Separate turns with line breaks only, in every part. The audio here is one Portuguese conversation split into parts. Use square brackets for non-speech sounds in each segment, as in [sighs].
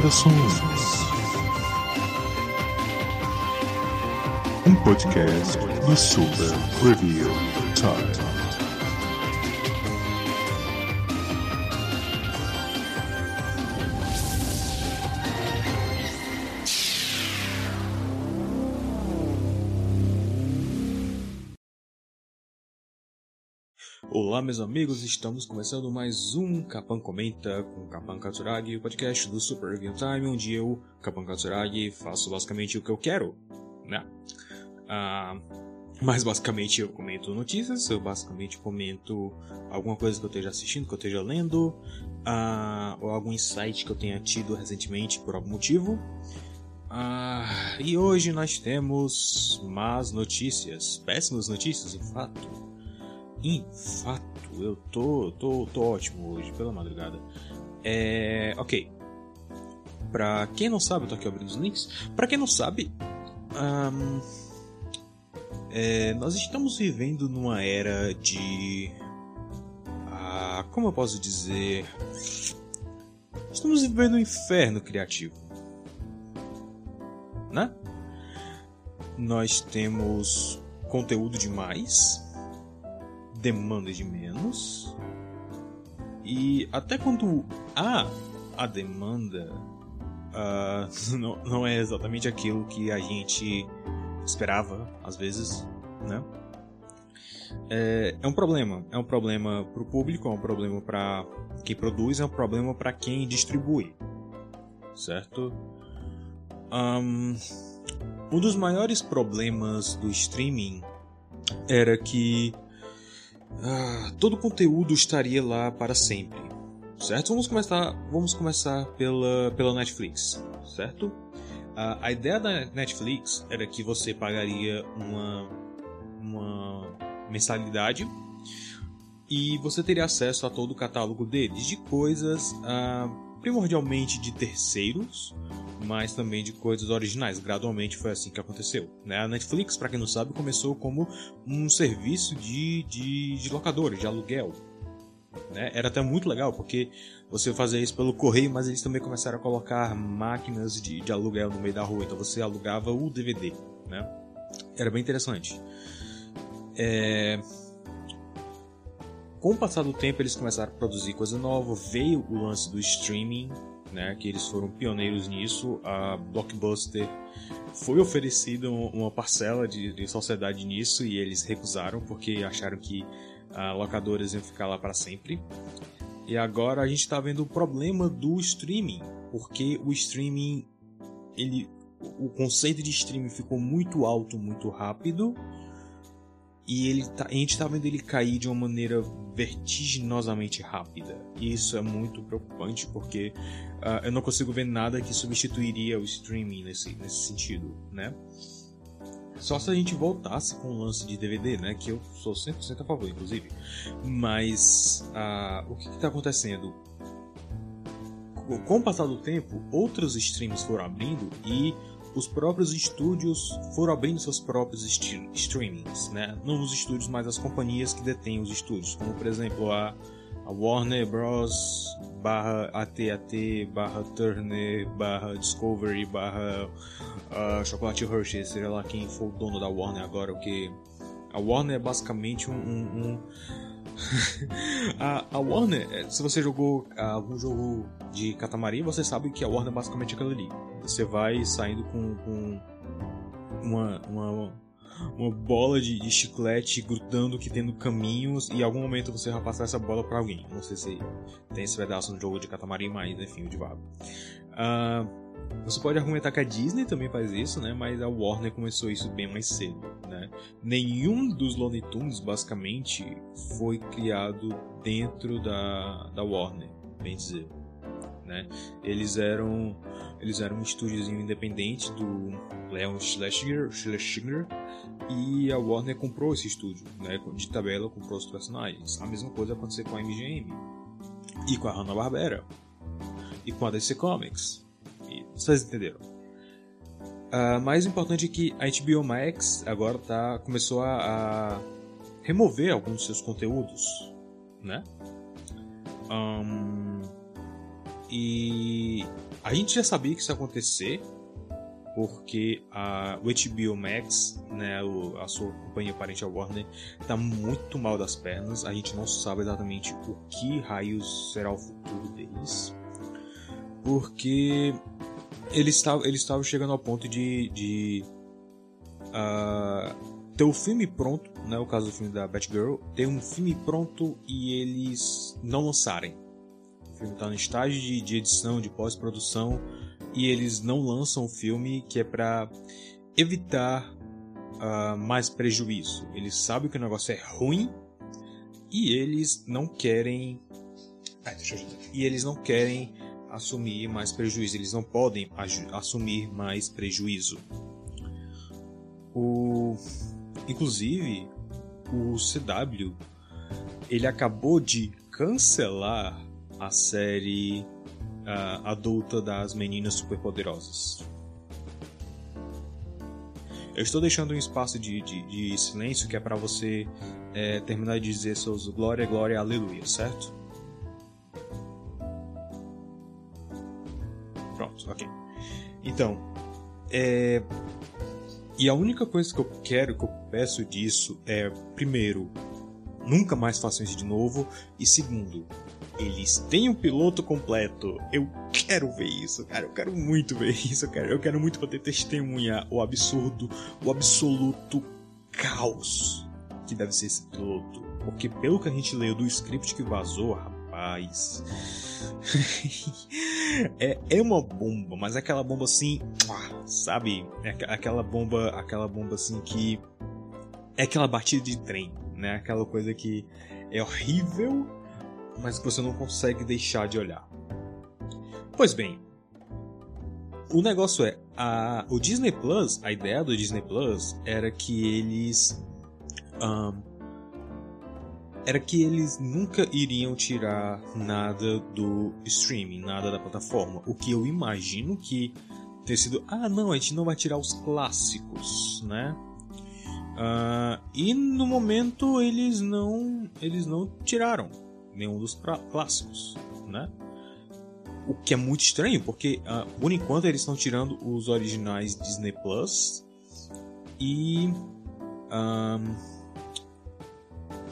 recomendações. Um podcast do Super Review Time.
Olá, meus amigos, estamos começando mais um Capan Comenta com Capan Katsuragi, o podcast do Super Review Time, onde eu, Capan Katsuragi, faço basicamente o que eu quero, né? Ah, mas basicamente eu comento notícias, eu basicamente comento alguma coisa que eu esteja assistindo, que eu esteja lendo, ah, ou algum insight que eu tenha tido recentemente por algum motivo. Ah, e hoje nós temos más notícias, péssimas notícias, em fato. Em fato, eu tô, tô, tô ótimo hoje, pela madrugada. É. Ok. Pra quem não sabe, eu tô aqui abrindo os links. Pra quem não sabe, é, nós estamos vivendo numa era de. Ah, como eu posso dizer? Estamos vivendo um inferno criativo. Né? Nós temos conteúdo demais demanda de menos. E até quando há a demanda, uh, [laughs] não, não é exatamente aquilo que a gente esperava, às vezes, né? É, é um problema. É um problema para o público, é um problema para quem produz, é um problema para quem distribui, certo? Um, um dos maiores problemas do streaming era que ah, todo o conteúdo estaria lá para sempre, certo? Vamos começar, vamos começar pela, pela Netflix, certo? Ah, a ideia da Netflix era que você pagaria uma, uma mensalidade e você teria acesso a todo o catálogo deles de coisas ah, primordialmente de terceiros, mas também de coisas originais. Gradualmente foi assim que aconteceu. Né? A Netflix, para quem não sabe, começou como um serviço de, de, de locadores, de aluguel. Né? Era até muito legal, porque você fazia isso pelo correio, mas eles também começaram a colocar máquinas de, de aluguel no meio da rua, então você alugava o DVD. Né? Era bem interessante. É... Com o passar do tempo, eles começaram a produzir coisa nova, veio o lance do streaming, né, que eles foram pioneiros nisso. A Blockbuster foi oferecida uma parcela de, de sociedade nisso e eles recusaram porque acharam que uh, locadoras iam ficar lá para sempre. E agora a gente está vendo o problema do streaming, porque o streaming, ele, o conceito de streaming ficou muito alto, muito rápido e ele tá, a gente está vendo ele cair de uma maneira vertiginosamente rápida. E isso é muito preocupante porque uh, eu não consigo ver nada que substituiria o streaming nesse, nesse sentido, né? Só se a gente voltasse com o lance de DVD, né? Que eu sou 100% a favor, inclusive. Mas uh, o que está acontecendo? Com o passar do tempo, outros streams foram abrindo e os próprios estúdios foram abrindo seus próprios streamings, né? Não os estúdios, mas as companhias que detêm os estúdios, como por exemplo a, a Warner Bros. barra AT&T barra Turner barra Discovery barra uh, Chocolate Hershey, seja lá quem for o dono da Warner agora, o que a Warner é basicamente um, um, um [laughs] a, a, Warner, é, se você jogou algum jogo de Katamari, você sabe que a Warner é basicamente aquilo ali. Você vai saindo com, com uma, uma, uma bola de, de, chiclete grudando que tem no caminho e em algum momento você vai passar essa bola para alguém. Não sei se tem esse pedaço no jogo de Katamari, mas enfim, o de vago. Uh, você pode argumentar que a Disney também faz isso, né? Mas a Warner começou isso bem mais cedo, né? Nenhum dos Looney Tunes, basicamente, foi criado dentro da, da Warner, bem dizer. né? Eles eram eles eram um estúdiozinho independente do Leon Schlesinger, Schlesinger e a Warner comprou esse estúdio, né? De tabela comprou os personagens. A mesma coisa aconteceu com a MGM e com a Hanna-Barbera e com a DC Comics. Vocês entenderam? Uh, mais importante é que a HBO Max agora tá, começou a, a remover alguns dos seus conteúdos, né? Um, e a gente já sabia que isso ia acontecer, porque a, o HBO Max, né, o, a sua companhia parente a Warner, está muito mal das pernas. A gente não sabe exatamente o que raios será o futuro deles, porque eles estavam eles chegando ao ponto de, de uh, ter o filme pronto, né, o caso do filme da Batgirl, ter um filme pronto e eles não lançarem. O filme está no estágio de, de edição, de pós-produção, e eles não lançam o filme que é para evitar uh, mais prejuízo. Eles sabem que o negócio é ruim e eles não querem. Ah, e eles não querem assumir mais prejuízo. Eles não podem assumir mais prejuízo. O Inclusive, o CW ele acabou de cancelar a série uh, adulta das meninas superpoderosas. Eu estou deixando um espaço de, de, de silêncio que é para você é, terminar de dizer seus glória, glória, aleluia, certo? Ok. Então, é, e a única coisa que eu quero, que eu peço disso é, primeiro, nunca mais façam isso de novo. E segundo, eles têm um piloto completo. Eu quero ver isso, cara. Eu quero muito ver [laughs] isso, cara. Eu quero muito poder testemunhar o absurdo, o absoluto caos que deve ser esse piloto. Porque pelo que a gente leu do script que vazou, rapaz. [laughs] é, é uma bomba, mas aquela bomba assim, sabe? É aquela bomba, aquela bomba assim que é aquela batida de trem, né? Aquela coisa que é horrível, mas que você não consegue deixar de olhar. Pois bem, o negócio é, a, o Disney Plus, a ideia do Disney Plus era que eles um, era que eles nunca iriam tirar nada do streaming, nada da plataforma. O que eu imagino que ter sido, ah não, a gente não vai tirar os clássicos, né? Uh, e no momento eles não, eles não tiraram nenhum dos clássicos, né? O que é muito estranho, porque uh, por enquanto eles estão tirando os originais Disney Plus e um,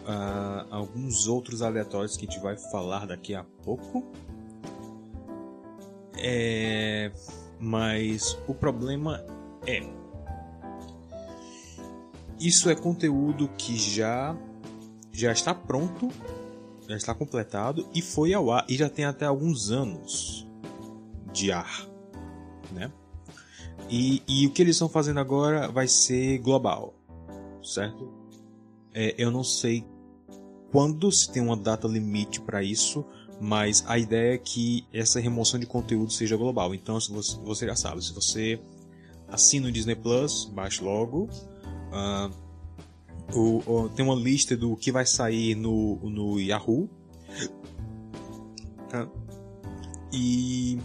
uh, alguns outros aleatórios que a gente vai falar daqui a pouco. É... Mas o problema é. Isso é conteúdo que já já está pronto, já está completado e foi ao ar e já tem até alguns anos de ar, né? E, e o que eles estão fazendo agora vai ser global, certo? É, eu não sei quando se tem uma data limite para isso, mas a ideia é que essa remoção de conteúdo seja global. Então, se você, você já sabe, se você assina o Disney Plus, baixe logo. Uh, o, o, tem uma lista do que vai sair no, no Yahoo. Uh, e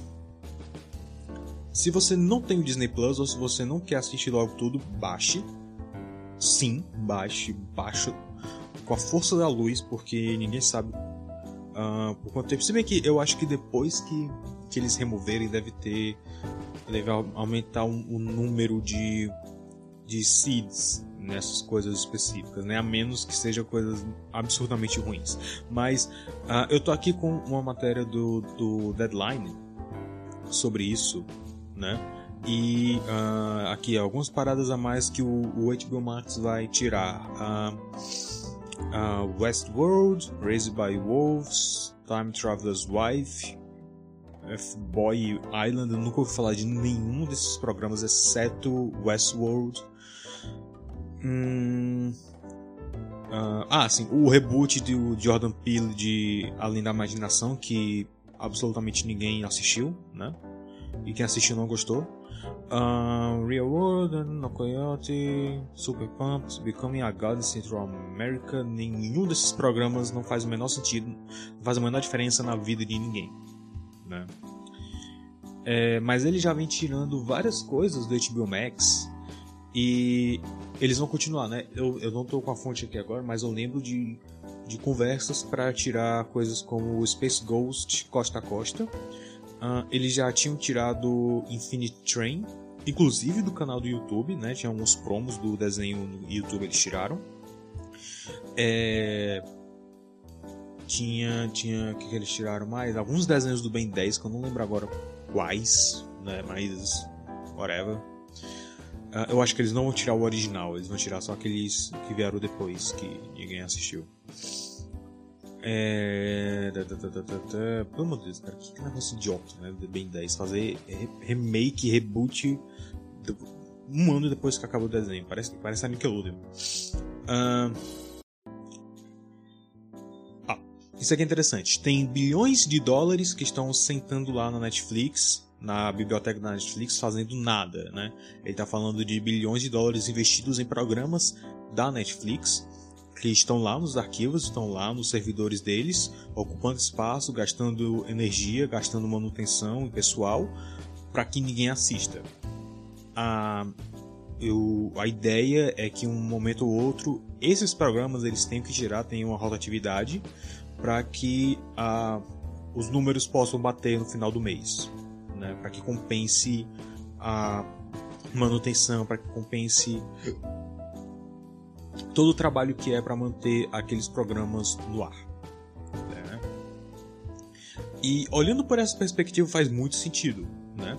se você não tem o Disney Plus ou se você não quer assistir logo tudo, baixe. Sim, baixe, baixe com a força da luz, porque ninguém sabe uh, por quanto tempo. Se bem que eu acho que depois que, que eles removerem, deve ter. deve aumentar o um, um número de, de seeds nessas coisas específicas, né? A menos que sejam coisas absurdamente ruins. Mas uh, eu tô aqui com uma matéria do, do Deadline sobre isso, né? E uh, aqui algumas paradas a mais que o, o HBO Max vai tirar. Uh, uh, Westworld, Raised by Wolves, Time Traveler's Wife, F-Boy Island. Eu nunca ouvi falar de nenhum desses programas exceto Westworld. Hum, uh, ah, sim, o reboot do Jordan Peele de Além da Imaginação, que absolutamente ninguém assistiu, né? E quem assistiu não gostou. Um, Real World, No Coyote, Super Pumps, Becoming a God in Central America. Nenhum desses programas não faz o menor sentido, não faz a menor diferença na vida de ninguém, né? É, mas ele já vem tirando várias coisas do HBO Max e eles vão continuar, né? Eu, eu não tô com a fonte aqui agora, mas eu lembro de, de conversas para tirar coisas como Space Ghost Costa a Costa. Uh, eles já tinham tirado Infinite Train, inclusive do canal do YouTube, né? Tinha alguns promos do desenho no YouTube eles tiraram. É... Tinha, tinha, o que, que eles tiraram mais? Alguns desenhos do Ben 10 que eu não lembro agora quais, né? Mas whatever. Uh, eu acho que eles não vão tirar o original, eles vão tirar só aqueles que vieram depois, que ninguém assistiu. É. Pelo amor de Deus, cara, que negócio idiota, né? The Ben 10. Fazer remake, reboot um ano depois que acabou o desenho. Parece, parece a Nickelodeon. Ah, isso aqui é interessante. Tem bilhões de dólares que estão sentando lá na Netflix na biblioteca da Netflix fazendo nada, né? Ele está falando de bilhões de dólares investidos em programas da Netflix que estão lá nos arquivos, estão lá nos servidores deles, ocupando espaço, gastando energia, gastando manutenção e pessoal para que ninguém assista. A, eu, a ideia é que um momento ou outro esses programas eles têm que gerar tem uma rotatividade para que a, os números possam bater no final do mês né? Para que compense a manutenção, para que compense todo o trabalho que é para manter aqueles programas no ar. Né? E olhando por essa perspectiva faz muito sentido, né?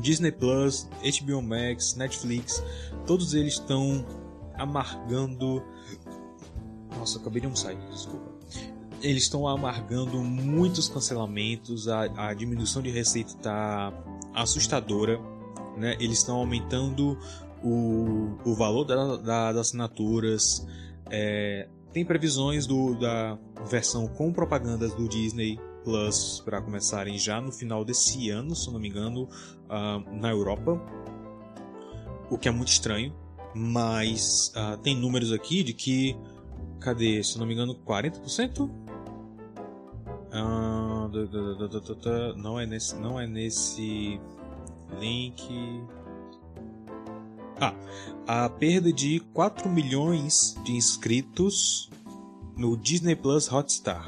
Disney Plus, HBO Max, Netflix, todos eles estão amargando. Nossa, acabei de almoçar, desculpa eles estão amargando muitos cancelamentos, a, a diminuição de receita está assustadora, né? Eles estão aumentando o, o valor da, da, das assinaturas. É, tem previsões do, da versão com propagandas do Disney Plus para começarem já no final desse ano, se não me engano, uh, na Europa. O que é muito estranho, mas uh, tem números aqui de que, cadê, se não me engano, 40%? Ah, não é nesse, não é nesse link. Ah, a perda de 4 milhões de inscritos no Disney Plus Hotstar.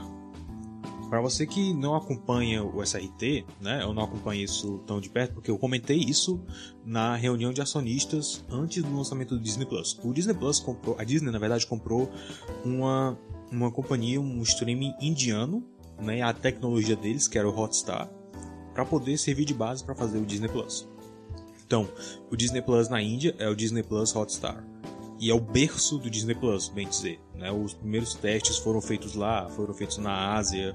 Para você que não acompanha o SRT, né, eu não acompanho isso tão de perto, porque eu comentei isso na reunião de acionistas antes do lançamento do Disney Plus. O Disney Plus comprou, a Disney na verdade comprou uma, uma companhia, um streaming indiano, né, a tecnologia deles, que era o Hotstar, para poder servir de base para fazer o Disney Plus. Então, o Disney Plus na Índia é o Disney Plus Hotstar. E é o berço do Disney Plus, bem dizer. Né? Os primeiros testes foram feitos lá, foram feitos na Ásia.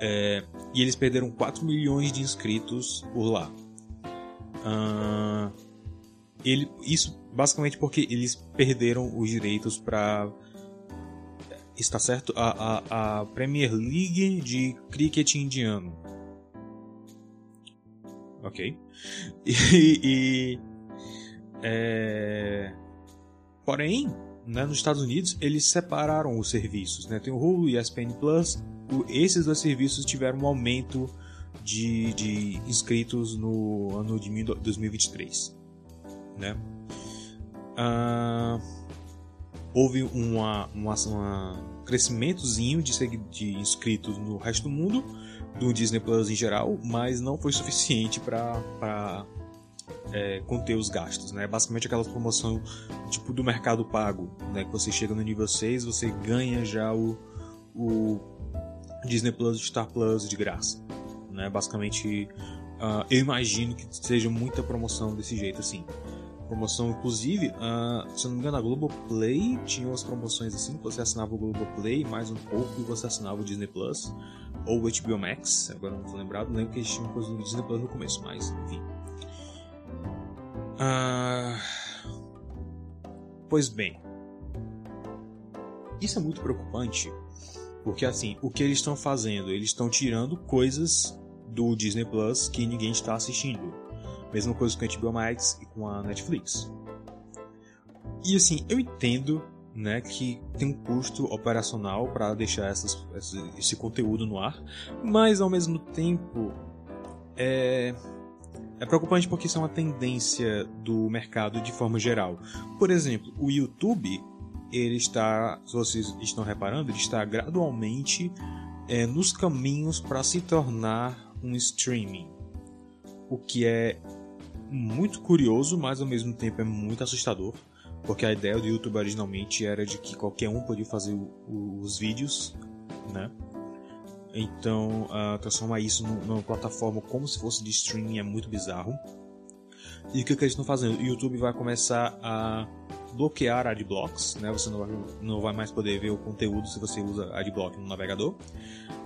É, e eles perderam 4 milhões de inscritos por lá. Uh, ele, isso basicamente porque eles perderam os direitos para está certo? A, a, a Premier League de cricket indiano. Ok. [laughs] E. e é... Porém, né, nos Estados Unidos, eles separaram os serviços. Né? Tem o Hulu e a ESPN Plus. Esses dois serviços tiveram um aumento de, de inscritos no ano de 2023. Né? Uh, houve uma, uma, um crescimentozinho de, de inscritos no resto do mundo, do Disney Plus em geral, mas não foi suficiente para é, conter os gastos, né? Basicamente aquela promoção tipo do mercado pago, né? Que você chega no nível 6, você ganha já o, o Disney Plus, Star Plus de graça, né? Basicamente, uh, eu imagino que seja muita promoção desse jeito assim promoção. Inclusive, uh, se eu não me engano, a Globoplay tinha umas promoções assim, você assinava o Globoplay mais um pouco e você assinava o Disney Plus ou o HBO Max, agora não tô lembrado, lembro que eles tinham coisa do Disney Plus no começo, mas enfim. Uh... Pois bem, isso é muito preocupante Porque assim, o que eles estão fazendo? Eles estão tirando coisas do Disney Plus que ninguém está assistindo. Mesma coisa com a HBO Max e com a Netflix. E assim, eu entendo né, que tem um custo operacional para deixar essas, esse, conteúdo no ar, mas ao mesmo tempo é, é preocupante porque isso é uma tendência do mercado de forma geral. Por exemplo, o YouTube, ele está, se vocês estão reparando, ele está gradualmente é, nos caminhos para se tornar um streaming. O que é muito curioso, mas ao mesmo tempo é muito assustador. Porque a ideia do YouTube originalmente era de que qualquer um podia fazer os vídeos, né? Então, uh, transformar isso numa plataforma como se fosse de streaming é muito bizarro. E o que, que eles estão fazendo? O YouTube vai começar a bloquear adblocks, né? Você não vai, não vai mais poder ver o conteúdo se você usa adblock no navegador.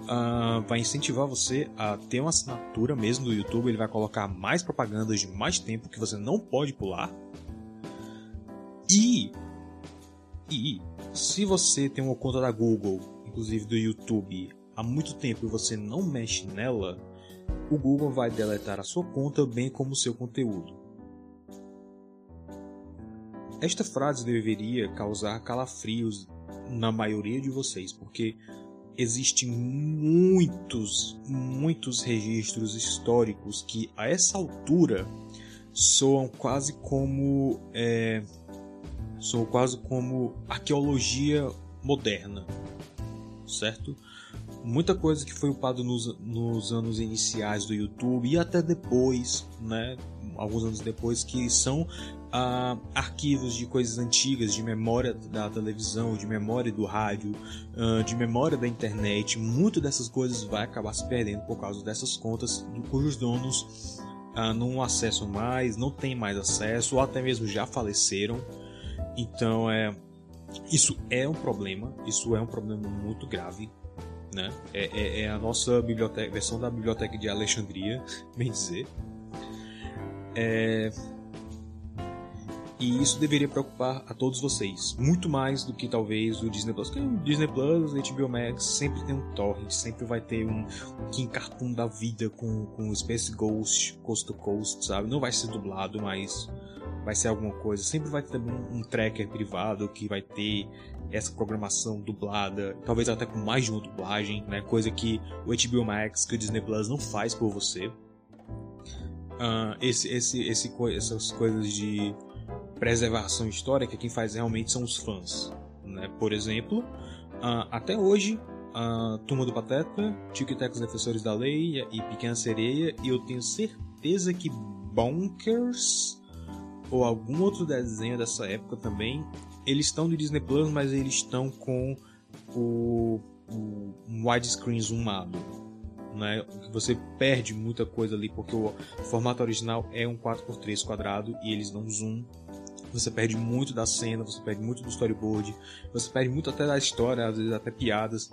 Uh, vai incentivar você a ter uma assinatura mesmo do YouTube. Ele vai colocar mais propagandas de mais tempo que você não pode pular. E, e se você tem uma conta da Google, inclusive do YouTube, há muito tempo e você não mexe nela, o Google vai deletar a sua conta bem como o seu conteúdo. Esta frase deveria causar calafrios na maioria de vocês, porque existem muitos, muitos registros históricos que a essa altura soam quase como é, soam quase como arqueologia moderna, certo? muita coisa que foi upado nos, nos anos iniciais do YouTube e até depois, né? Alguns anos depois, que são ah, arquivos de coisas antigas, de memória da televisão, de memória do rádio, ah, de memória da internet. Muito dessas coisas vai acabar se perdendo por causa dessas contas cujos donos ah, não acessam mais, não têm mais acesso, ou até mesmo já faleceram. Então é. Isso é um problema, isso é um problema muito grave né? É, é, é, a nossa biblioteca, versão da biblioteca de Alexandria, [laughs] bem dizer. É... E isso deveria preocupar a todos vocês, muito mais do que talvez o Disney Plus. Porque o Disney Plus, o HBO Max sempre tem um torrent, sempre vai ter um, um King Cartoon da vida com, com Space Ghost, Coast to Coast, sabe? Não vai ser dublado, mas vai ser alguma coisa. Sempre vai ter um, um tracker privado que vai ter essa programação dublada, talvez até com mais de uma dublagem, né? Coisa que o HBO Max, que o Disney Plus não faz por você. Uh, esse, esse, esse, essas coisas de preservação histórica, quem faz realmente são os fãs. Né? Por exemplo, uh, até hoje, a Turma do Pateta, Tic Tac os Defensores da Lei e Pequena Sereia, e eu tenho certeza que Bonkers ou algum outro desenho dessa época também eles estão no Disney Plus, mas eles estão com o, o widescreen zoomado. Né? Você perde muita coisa ali porque o formato original é um 4x3 quadrado e eles dão zoom. Você perde muito da cena, você perde muito do storyboard, você perde muito até da história, às vezes até piadas.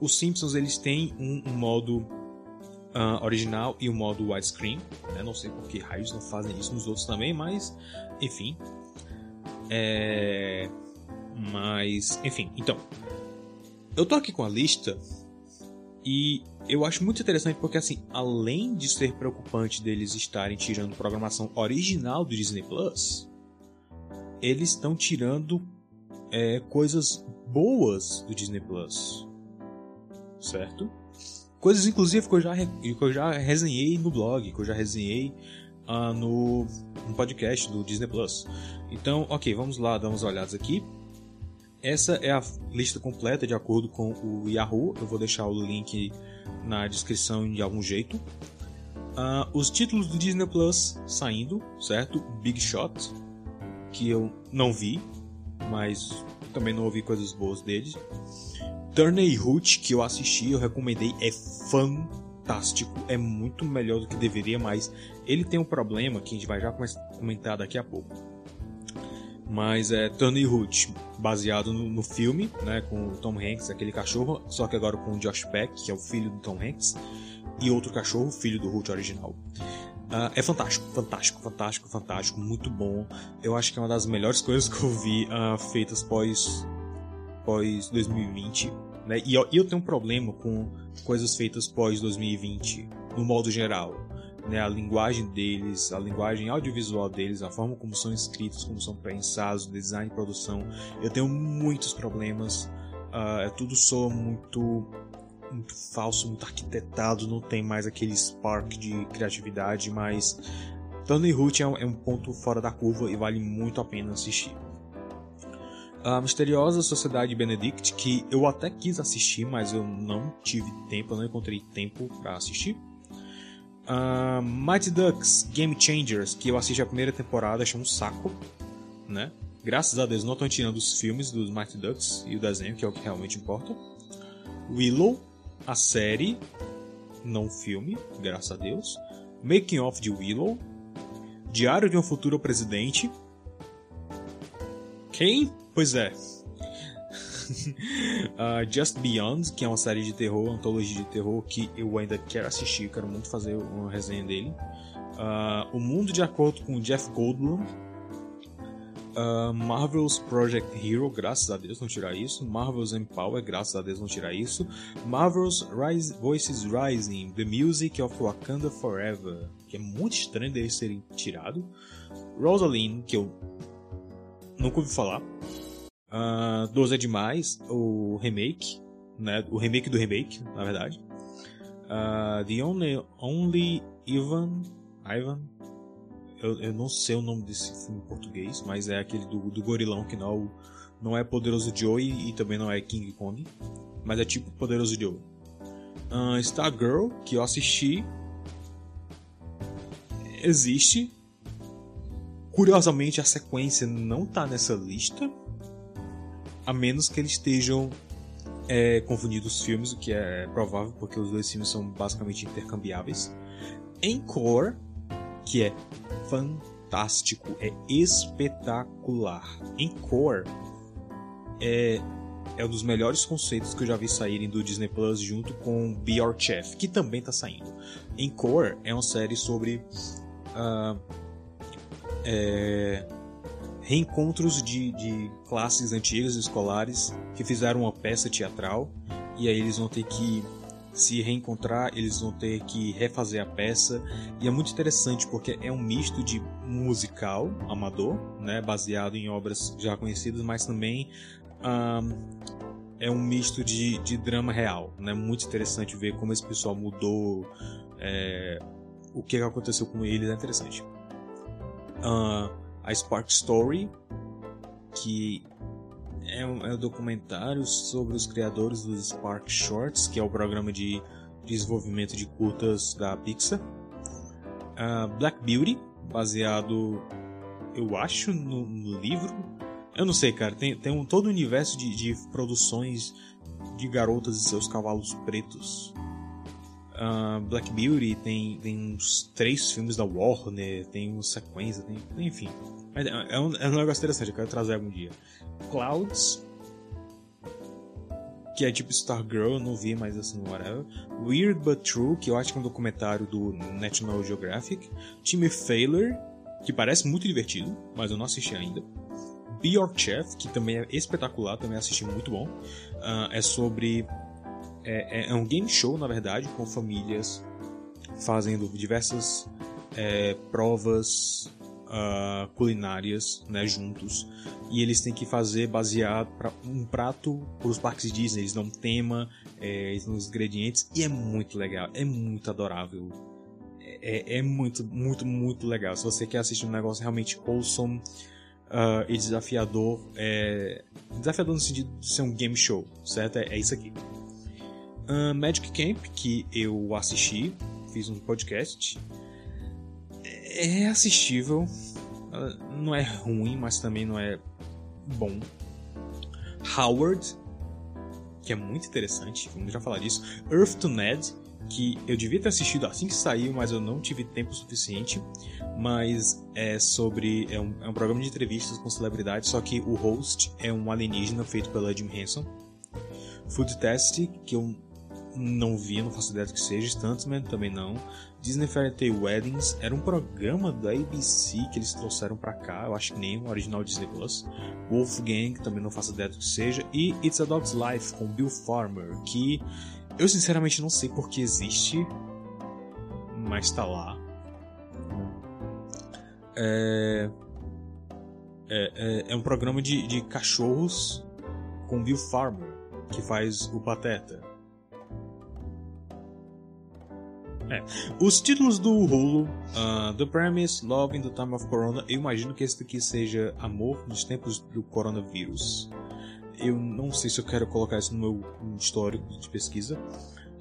Os Simpsons eles têm um, um modo uh, original e um modo widescreen. Né? Não sei por que raios não fazem isso nos outros também, mas enfim, é... Mas, enfim, então. Eu tô aqui com a lista e eu acho muito interessante porque, assim, além de ser preocupante deles estarem tirando programação original do Disney Plus, eles estão tirando é, coisas boas do Disney Plus. Certo? Coisas, inclusive, que eu já, que eu já resenhei no blog, que eu já resenhei uh, no, no podcast do Disney Plus. Então, ok, vamos lá dar umas olhadas aqui. Essa é a lista completa de acordo com o Yahoo. Eu vou deixar o link na descrição de algum jeito. Uh, os títulos do Disney Plus saindo, certo? Big Shot, que eu não vi, mas também não ouvi coisas boas dele. Turney Hoot, que eu assisti, eu recomendei, é fantástico, é muito melhor do que deveria, mas ele tem um problema que a gente vai já comentar daqui a pouco mas é Tony Hood, baseado no, no, filme, né, com o Tom Hanks, aquele cachorro, só que agora com o Josh Peck, que é o filho do Tom Hanks, e outro cachorro, filho do Hood original. Uh, é fantástico, fantástico, fantástico, fantástico, muito bom. Eu acho que é uma das melhores coisas que eu vi uh, feitas pós pós 2020, né? E eu, eu tenho um problema com coisas feitas pós 2020, no modo geral. Né, a linguagem deles, a linguagem audiovisual deles, a forma como são escritos, como são pensados, design e produção. Eu tenho muitos problemas. Uh, tudo soa muito muito falso, muito arquitetado, não tem mais aquele spark de criatividade, mas Tony Root é um, é um ponto fora da curva e vale muito a pena assistir. A Misteriosa Sociedade Benedict, que eu até quis assistir, mas eu não tive tempo, eu não encontrei tempo para assistir. Uh, Mighty Ducks Game Changers, que eu assisti a primeira temporada, achei um saco, né? Graças a Deus não estão tirando os filmes dos Mighty Ducks e o desenho, que é o que realmente importa. Willow, a série, não filme, graças a Deus. Making of de Willow. Diário de um futuro presidente. Quem? Pois é. Uh, [laughs] Just Beyond, que é uma série de terror, antologia de terror que eu ainda quero assistir, quero muito fazer uma resenha dele. Uh, o Mundo de Acordo com Jeff Goldblum, Uh, Marvel's Project Hero, graças a Deus não tirar isso. Marvel's Empower, graças a Deus não tirar isso. Marvel's Rise, Voices Rising, The Music of Wakanda Forever, que é muito estranho deles serem tirado. Rosaline, que eu nunca ouvi falar. Uh, 12 é demais, o remake, né? O remake do remake, na verdade. Uh, The Only, Only Ivan, Ivan, eu, eu, não sei o nome desse filme em português, mas é aquele do, do gorilão que não, não é Poderoso Joe e, também não é King Kong, mas é tipo Poderoso Joe. Uh, Stargirl, que eu assisti, existe. Curiosamente, a sequência não tá nessa lista, a menos que eles estejam é, confundindo os filmes, o que é provável, porque os dois filmes são basicamente intercambiáveis. Encore, que é fantástico, é espetacular. Encore é, é um dos melhores conceitos que eu já vi saírem do Disney Plus junto com Be Our Chef, que também está saindo. Encore é uma série sobre uh, é, reencontros de, de classes antigas escolares que fizeram uma peça teatral e aí eles vão ter que se reencontrar, eles vão ter que refazer a peça. E é muito interessante porque é um misto de musical amador, né, baseado em obras já conhecidas, mas também um, é um misto de, de drama real. Né? Muito interessante ver como esse pessoal mudou, é, o que aconteceu com eles, é interessante. Uh, a Spark Story, que é um, é um documentário sobre os criadores dos Spark Shorts, que é o programa de desenvolvimento de curtas da Pixar. Uh, Black Beauty, baseado, eu acho, no, no, livro. Eu não sei, cara. Tem, tem um, todo um universo de, de produções de garotas e seus cavalos pretos. Uh, Black Beauty tem, tem uns três filmes da Warner, tem uma sequência, tem, enfim. É, é, um, é um negócio interessante, eu quero trazer algum dia. Clouds, que é tipo Stargirl, eu não vi, mas assim, whatever. Weird But True, que eu acho que é um documentário do National Geographic. Timmy Failure, que parece muito divertido, mas eu não assisti ainda. Be Your Chef, que também é espetacular, também assisti muito bom. Uh, é sobre. É, é, é, um game show, na verdade, com famílias fazendo diversas é, provas uh, culinárias né, juntos e eles têm que fazer baseado para um prato para os parques Disney. Eles dão um tema, é, eles dão os ingredientes e é muito legal, é muito adorável. É, é muito, muito, muito legal. Se você quer assistir um negócio realmente wholesome uh, e desafiador, é, desafiador no sentido de ser um game show, certo? É, é isso aqui. Uh, Magic Camp, que eu assisti, fiz um podcast, é assistível. Não é ruim, mas também não é bom. Howard, que é muito interessante, vamos já falar disso. Earth to Ned, que eu devia ter assistido assim que saiu, mas eu não tive tempo suficiente. Mas é sobre. É um, é um programa de entrevistas com celebridades, só que o host é um alienígena feito pela Jim Henson. Food Test, que eu não vi, não faço ideia do que seja. Stuntman também não. Disney Fairy Tale Weddings era um programa da ABC que eles trouxeram para cá, eu acho que nem o original Disney Plus. Wolfgang, também não faço ideia do que seja. E It's a Dog's Life com Bill Farmer, que eu sinceramente não sei por que existe, mas tá lá. É, é, é, é um programa de, de cachorros com Bill Farmer, que faz o Pateta. É. Os títulos do Hulu, uh, The Premise, Love in the Time of Corona, eu imagino que esse daqui seja Amor nos Tempos do Coronavírus. Eu não sei se eu quero colocar isso no meu histórico de pesquisa.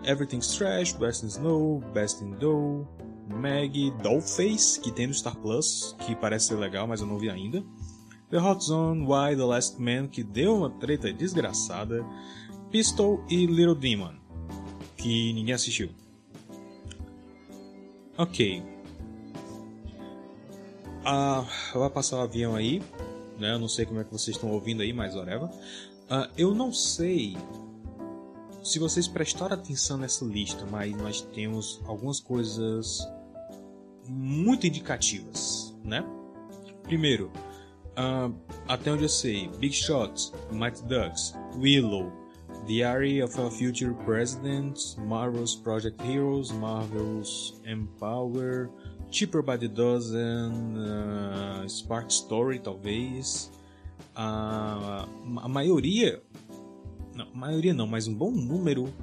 Everything's Trash, Best in Snow, Best in Dough, Maggie, Dollface, que tem no Star Plus, que parece ser legal, mas eu não vi ainda. The Hot Zone, Why, The Last Man, que deu uma treta desgraçada. Pistol e Little Demon, que ninguém assistiu. Ok. Ah, vai passar o avião aí. Né? Eu não sei como é que vocês estão ouvindo aí, mas whatever. Ah, eu não sei se vocês prestaram atenção nessa lista, mas nós temos algumas coisas muito indicativas, né? Primeiro, uh, até onde eu sei, Big Shots, Mighty Ducks, Willow, Diary of a Future President, Marvel's Project Heroes, Marvel's Empower, Cheaper by the Dozen, uh, Spark Story, talvez. Uh, a maioria, não, a maioria não, mas um bom número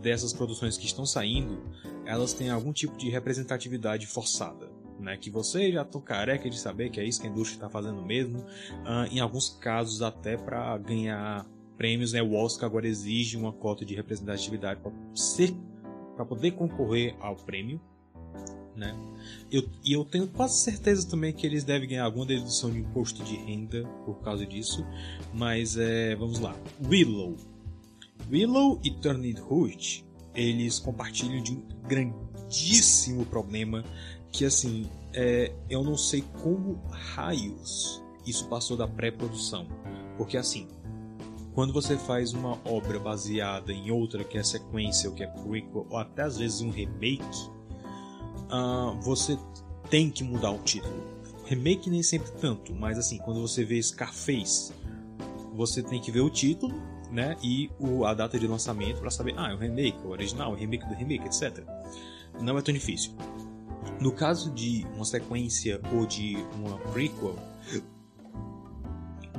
dessas produções que estão saindo, elas têm algum tipo de representatividade forçada. Né, que você já está careca de saber que é isso que a indústria está fazendo mesmo, uh, em alguns casos até para ganhar prêmios, né, o Oscar agora exige uma cota de representatividade para ser para poder concorrer ao prêmio, né? Eu, e eu tenho quase certeza também que eles devem ganhar alguma dedução de imposto de renda por causa disso, mas é, vamos lá. Willow, Willow e Turned Hood, eles compartilham de um grandíssimo problema que assim, é, eu não sei como raios isso passou da pré-produção, porque assim, quando você faz uma obra baseada em outra que é sequência ou que é prequel ou até às vezes um remake, uh, você tem que mudar o título. Remake nem sempre tanto, mas assim, quando você vê Scarface, você tem que ver o título, né, e o, a data de lançamento para saber, ah, é o remake, o original, o remake do remake, etc. Não é tão difícil. No caso de uma sequência ou de uma prequel,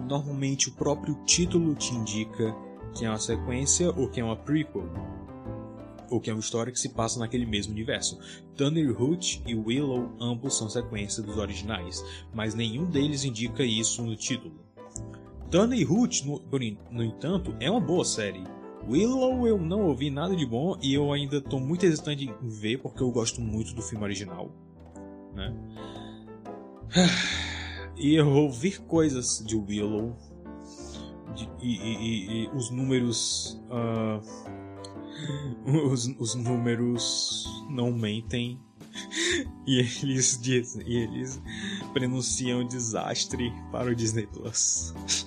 normalmente o próprio título te indica que é uma sequência ou que é uma prequel, ou que é uma história que se passa naquele mesmo universo. Thunderhoot e Willow ambos são sequências dos originais, mas nenhum deles indica isso no título. Thunderhoot, no, no entanto, é uma boa série. Willow eu não ouvi nada de bom e eu ainda estou muito hesitante em ver porque eu gosto muito do filme original. Né? [sighs] E ouvir coisas de Willow de, e, e, e, os números. Uh, [laughs] os, os números não mentem. [laughs] E eles dizem, e eles pronunciam desastre para o Disney Plus. [laughs]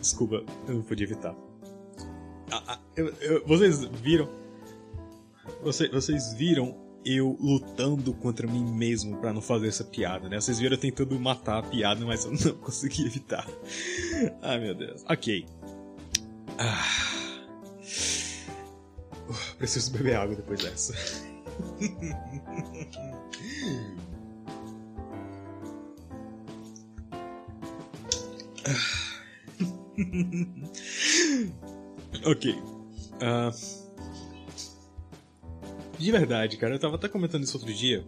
Desculpa, eu não podia evitar. Ah, ah, eu, eu, vocês viram? Você, vocês viram eu lutando contra mim mesmo para não fazer essa piada, né? Vocês viram eu tentando matar a piada, mas eu [laughs] não consegui evitar. Ai meu Deus. Ok. Ah. Uh, preciso beber água depois dessa. [laughs] ok. Uh, de verdade, cara, eu tava até comentando isso outro dia.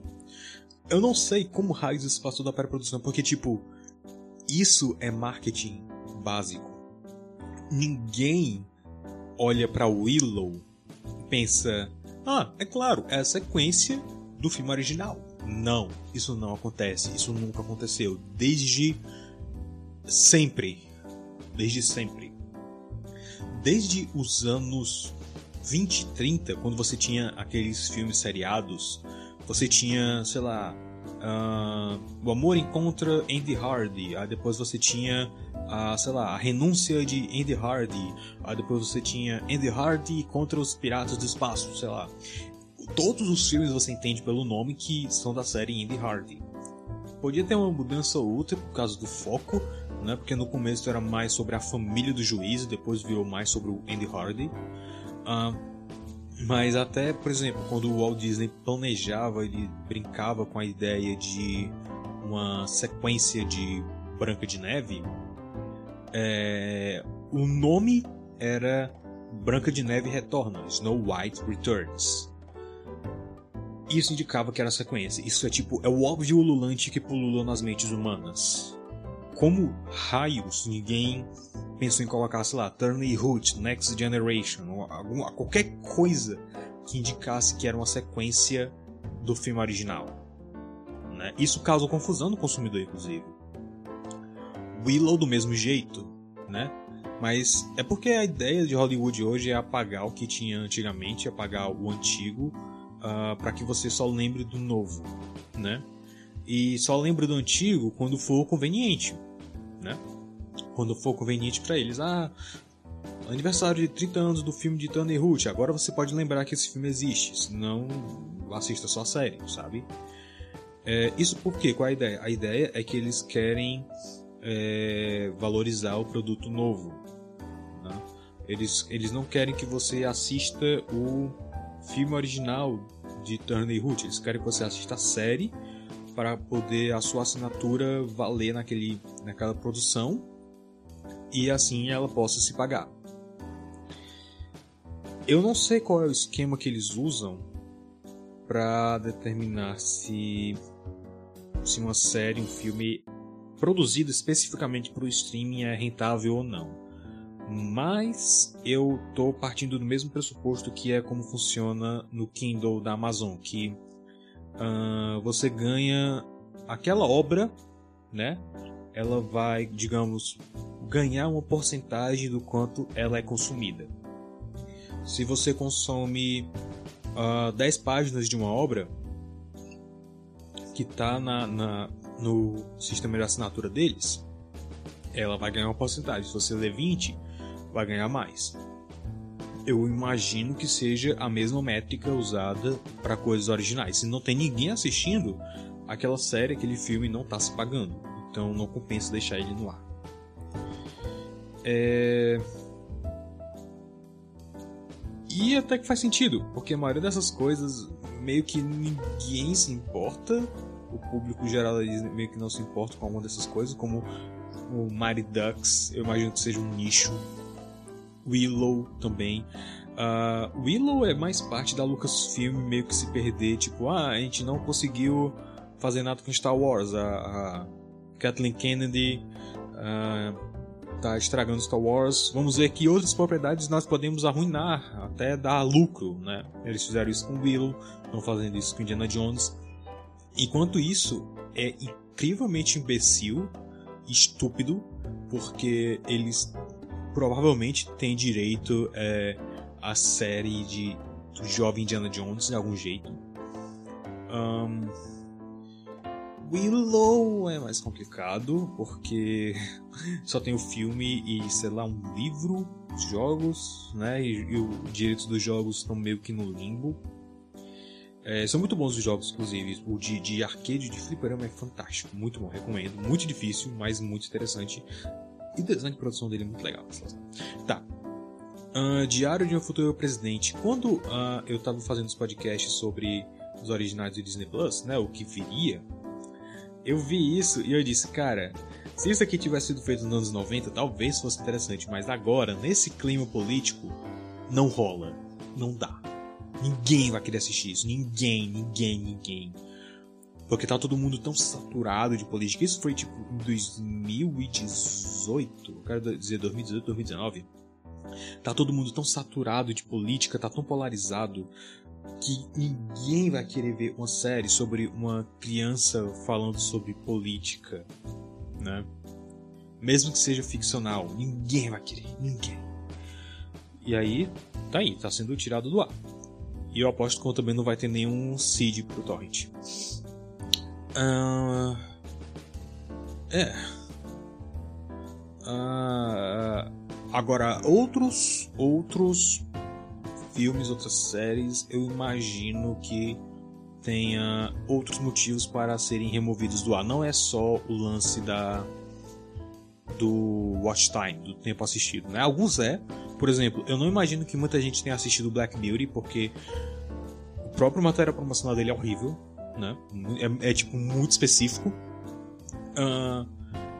Eu não sei como raios isso passou da pré-produção, porque, tipo, isso é marketing básico. Ninguém olha pra Willow e pensa: ah, é claro, é a sequência do filme original. Não, isso não acontece. Isso nunca aconteceu. Desde sempre. Desde sempre. Desde os anos 20, 30, quando você tinha aqueles filmes seriados, você tinha, sei lá, uh, o amor encontra Andy Hardy, aí depois você tinha a, sei lá, a renúncia de Andy Hardy, aí depois você tinha Andy Hardy contra os piratas do espaço, sei lá. Todos os filmes você entende pelo nome que são da série Andy Hardy. Podia ter uma mudança ou outra por causa do foco, né? Porque no começo era mais sobre a família do juiz, depois virou mais sobre o Andy Hardy. Uh, mas até, por exemplo, quando o Walt Disney planejava, ele brincava com a ideia de uma sequência de Branca de Neve, é... o nome era Branca de Neve Retorna, Snow White Returns. Isso indicava que era sequência. Isso é tipo, é o óbvio ululante que pululou nas mentes humanas. Como raios ninguém pensou em colocar, sei lá, Turney Hoot, Next Generation, ou alguma, qualquer coisa que indicasse que era uma sequência do filme original. Né? Isso causa confusão no consumidor, inclusive. Willow do mesmo jeito, né? Mas é porque a ideia de Hollywood hoje é apagar o que tinha antigamente, apagar o antigo, uh, ah, para que você só lembre do novo, né? E só lembre do antigo quando for conveniente, né? Quando for conveniente para eles. Ah, aniversário de 30 anos do filme de Thunder Root, agora você pode lembrar que esse filme existe, senão assista só a série, sabe? É, isso porque qual é a ideia? A ideia é que eles querem é, valorizar o produto novo. Né? Eles, eles não querem que você assista o filme original de Turner Root, eles querem que você assista a série para poder a sua assinatura valer naquele, naquela produção e assim ela possa se pagar. Eu não sei qual é o esquema que eles usam para determinar se se uma série, um filme produzido especificamente para o streaming é rentável ou não. Mas eu tô partindo do mesmo pressuposto que é como funciona no Kindle da Amazon, que uh, você ganha aquela obra, né? Ela vai, digamos, ganhar uma porcentagem do quanto ela é consumida. Se você consome uh, ah, 10 páginas de uma obra que está na, na, no sistema de assinatura deles, ela vai ganhar uma porcentagem. Se você ler 20, vai ganhar mais. Eu imagino que seja a mesma métrica usada para coisas originais. Se não tem ninguém assistindo, aquela série, aquele filme não está se pagando. Então não compensa deixar ele no ar. É... E até que faz sentido, porque a maioria dessas coisas meio que ninguém se importa, o público geral meio que não se importa com alguma dessas coisas, como o Mighty Ducks, eu imagino que seja um nicho. Willow também. Uh, Willow é mais parte da Lucasfilm meio que se perder, tipo, ah, a gente não conseguiu fazer nada com Star Wars, a, a Kathleen Kennedy uh, tá estragando Star Wars. Vamos ver que outras propriedades nós podemos arruinar, até dar lucro, né? Eles fizeram isso com Willow, estão fazendo isso com Indiana Jones. Enquanto isso, é incrivelmente imbecil, estúpido, porque eles provavelmente têm direito é, à série de do jovem Indiana Jones de algum jeito. Um, Willow é mais complicado, porque [laughs] só tem o filme e, sei lá, um livro, os jogos, né? E, e os direitos dos jogos estão meio que no limbo. É, são muito bons os jogos, inclusive. O de, de arcade de fliperama é fantástico, muito bom, recomendo. Muito difícil, mas muito interessante. E o design de produção dele é muito legal. Tá. Uh, Diário de um Futuro Presidente. Quando uh, eu tava fazendo os podcasts sobre os originais do Disney Plus, né? O que viria eu vi isso e eu disse, cara, se isso aqui tivesse sido feito nos anos 90, talvez fosse interessante, mas agora, nesse clima político, não rola. Não dá. Ninguém vai querer assistir isso. Ninguém, ninguém, ninguém. Porque tá todo mundo tão saturado de política. Isso foi tipo em 2018, quero dizer 2018, 2019. Tá todo mundo tão saturado de política, tá tão polarizado que ninguém vai querer ver uma série sobre uma criança falando sobre política, né? Mesmo que seja ficcional, ninguém vai querer, ninguém. E aí, tá aí, tá sendo tirado do ar. E eu aposto que também não vai ter nenhum seed pro torrent. Uh, é. Uh, agora, outros, outros filmes, outras séries, eu imagino que tenha outros motivos para serem removidos do ar. Não é só o lance da do watch time, do tempo assistido, né? Alguns é, por exemplo, eu não imagino que muita gente tenha assistido Black Beauty porque o próprio material promocional dele é horrível, né? É, é tipo muito específico. Uh,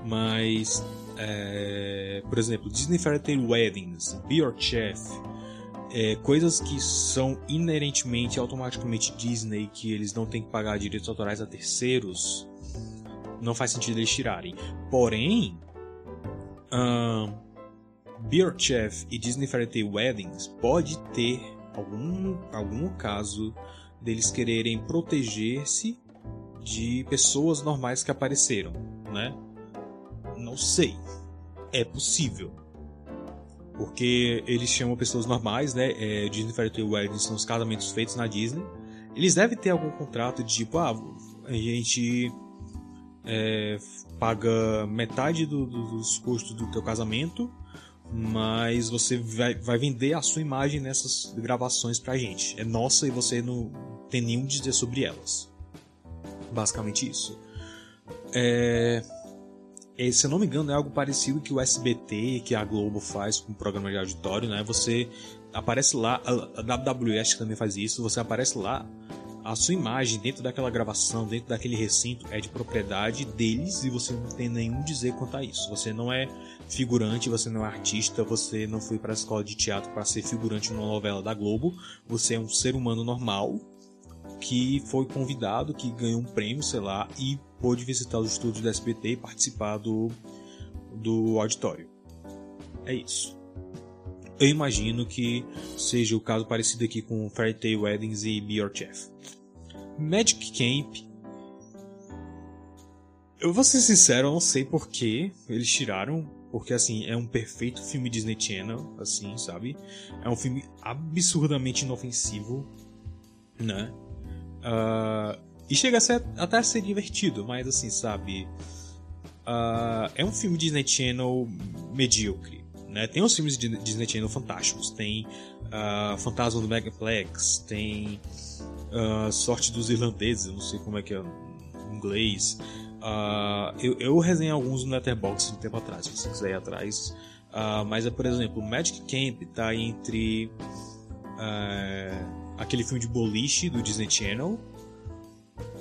mas, é, por exemplo, Disney Fairy Tale Weddings, Be Your Chef, é, coisas que são inerentemente, automaticamente Disney, que eles não têm que pagar direitos autorais a terceiros, não faz sentido eles tirarem. Porém, um, Beer Chef e Disney Fairy Weddings pode ter algum, algum caso deles quererem proteger-se de pessoas normais que apareceram, né? Não sei. É possível porque eles chamam pessoas normais, né? É, Disney Fairy Tale Wedding são os casamentos feitos na Disney. Eles devem ter algum contrato de tipo, ah, a gente é, paga metade do, do, dos custos do teu casamento, mas você vai, vai vender a sua imagem nessas gravações pra gente. É nossa e você não tem nenhum dizer sobre elas. Basicamente isso. É, é, se eu não me engano, é algo parecido que o SBT, que a Globo faz com o programa de auditório, né? Você aparece lá, a WWS também faz isso, você aparece lá, a sua imagem dentro daquela gravação, dentro daquele recinto, é de propriedade deles e você não tem nenhum dizer quanto a isso. Você não é figurante, você não é artista, você não foi para a escola de teatro para ser figurante numa novela da Globo, você é um ser humano normal que foi convidado, que ganhou um prêmio, sei lá, e pôde visitar os estúdios da SBT e participar do, do auditório. É isso. Eu imagino que seja o caso parecido aqui com Fairy Tail Weddings e Be Your Chef. Magic Camp. Eu vou ser sincero, eu não sei por que eles tiraram, porque assim, é um perfeito filme Disney Channel, assim, sabe? É um filme absurdamente inofensivo, né? Uh, e chega a ser, até a ser divertido, mas assim, sabe? Uh, é um filme Disney Channel medíocre. Né? Tem os filmes de Disney Channel fantásticos. Tem uh, Fantasma do Megaplex, tem uh, Sorte dos Irlandeses, não sei como é que é em inglês. Uh, eu, eu resenhei alguns no Letterboxd um tempo atrás, se você quiser ir atrás. Uh, mas é, por exemplo, Magic Camp tá entre aquele filme de boliche do Disney Channel.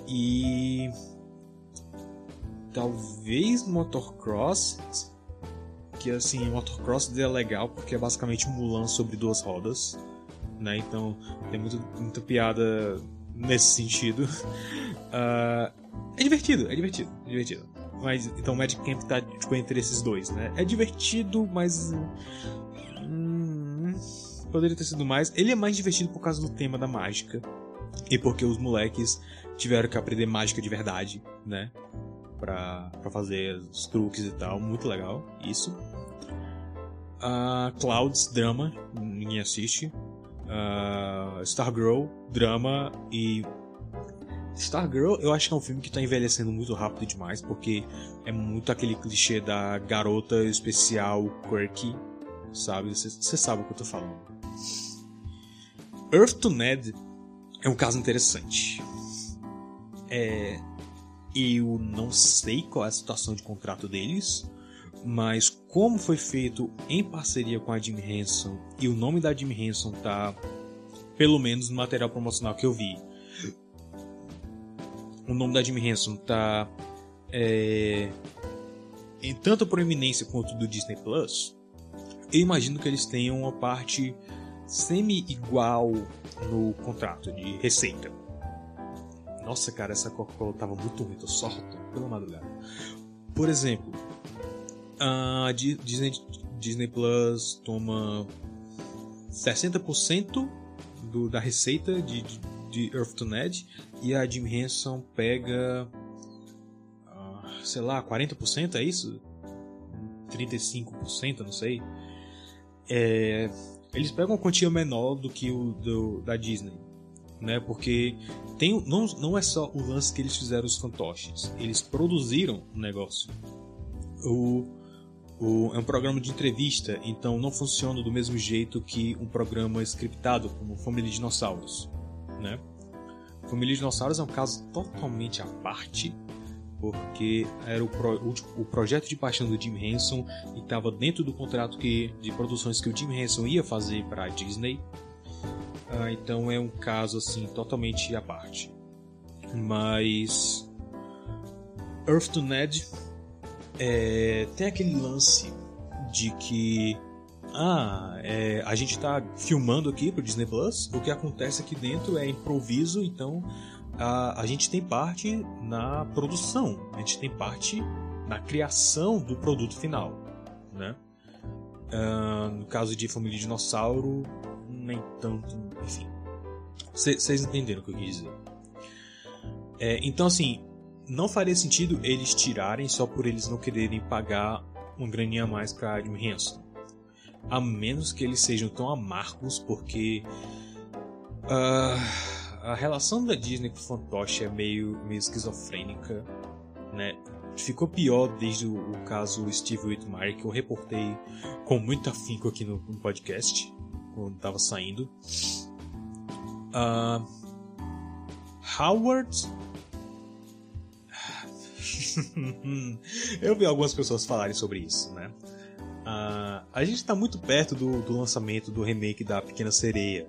E talvez Motocross que assim Motocross é legal porque é basicamente um Mulan sobre duas rodas né? Então tem muito, muita piada nesse sentido. Uh, [laughs] é divertido é divertido é divertido. Mas então Magic Camp tá tipo, entre esses dois né? É divertido mas poderia ter sido mais ele é mais divertido por causa do tema da mágica e porque os moleques tiveram que aprender mágica de verdade, né? Pra, pra fazer os truques e tal. Muito legal, isso. Uh, Clouds, drama, ninguém assiste. Uh, Stargirl, drama e. Stargirl, eu acho que é um filme que tá envelhecendo muito rápido demais, porque é muito aquele clichê da garota especial quirky, sabe? Você sabe o que eu tô falando. Earth to Ned é um caso interessante. É, eu não sei qual é a situação de contrato deles, mas como foi feito em parceria com a Jim Henson e o nome da Jim Henson tá pelo menos no material promocional que eu vi. O nome da Jim Henson tá é, em tanto proeminência quanto do Disney Plus. Eu imagino que eles tenham uma parte semi igual no contrato de receita. Nossa, cara, essa Coca-Cola tava muito ruim, tô só pela madrugada. Por exemplo, a Disney, Disney Plus toma 60% do, da receita de, de, de Earth to Ned e a Jim Henson pega, uh, sei lá, 40%, é isso? 35%, não sei. É, eles pegam uma quantia menor do que o do, da Disney né? Porque tem, não, não é só o lance que eles fizeram os fantoches, eles produziram o negócio. O, o, é um programa de entrevista, então não funciona do mesmo jeito que um programa scriptado, como Família Dinossauros, né? Família Dinossauros é um caso totalmente à parte, porque era o, pro, o, o, projeto de paixão do Jim Henson e estava dentro do contrato que, de produções que o Jim Henson ia fazer para a Disney. Ah, então é um caso assim totalmente à parte. Mas Earth to Ned é, tem aquele lance de que ah, é, a gente está filmando aqui pro Disney Plus, o que acontece aqui dentro é improviso, então a, a gente tem parte na produção, a gente tem parte na criação do produto final, né? Uh, no caso de Família Dinossauro, nem tanto, enfim. Vocês entenderam o que eu quis dizer. É, então, assim, não faria sentido eles tirarem só por eles não quererem pagar um graninha a mais pra Jim Henson a menos que eles sejam tão amargos, porque uh, a relação da Disney com o fantoche é meio, meio esquizofrênica, né? Ficou pior desde o, o caso Steve Whitmire, que eu reportei com muito afinco aqui no, no podcast, quando estava saindo. Uh, Howard [laughs] eu vi algumas pessoas falarem sobre isso, né? Uh, a gente está muito perto do, do, lançamento do remake da Pequena Sereia.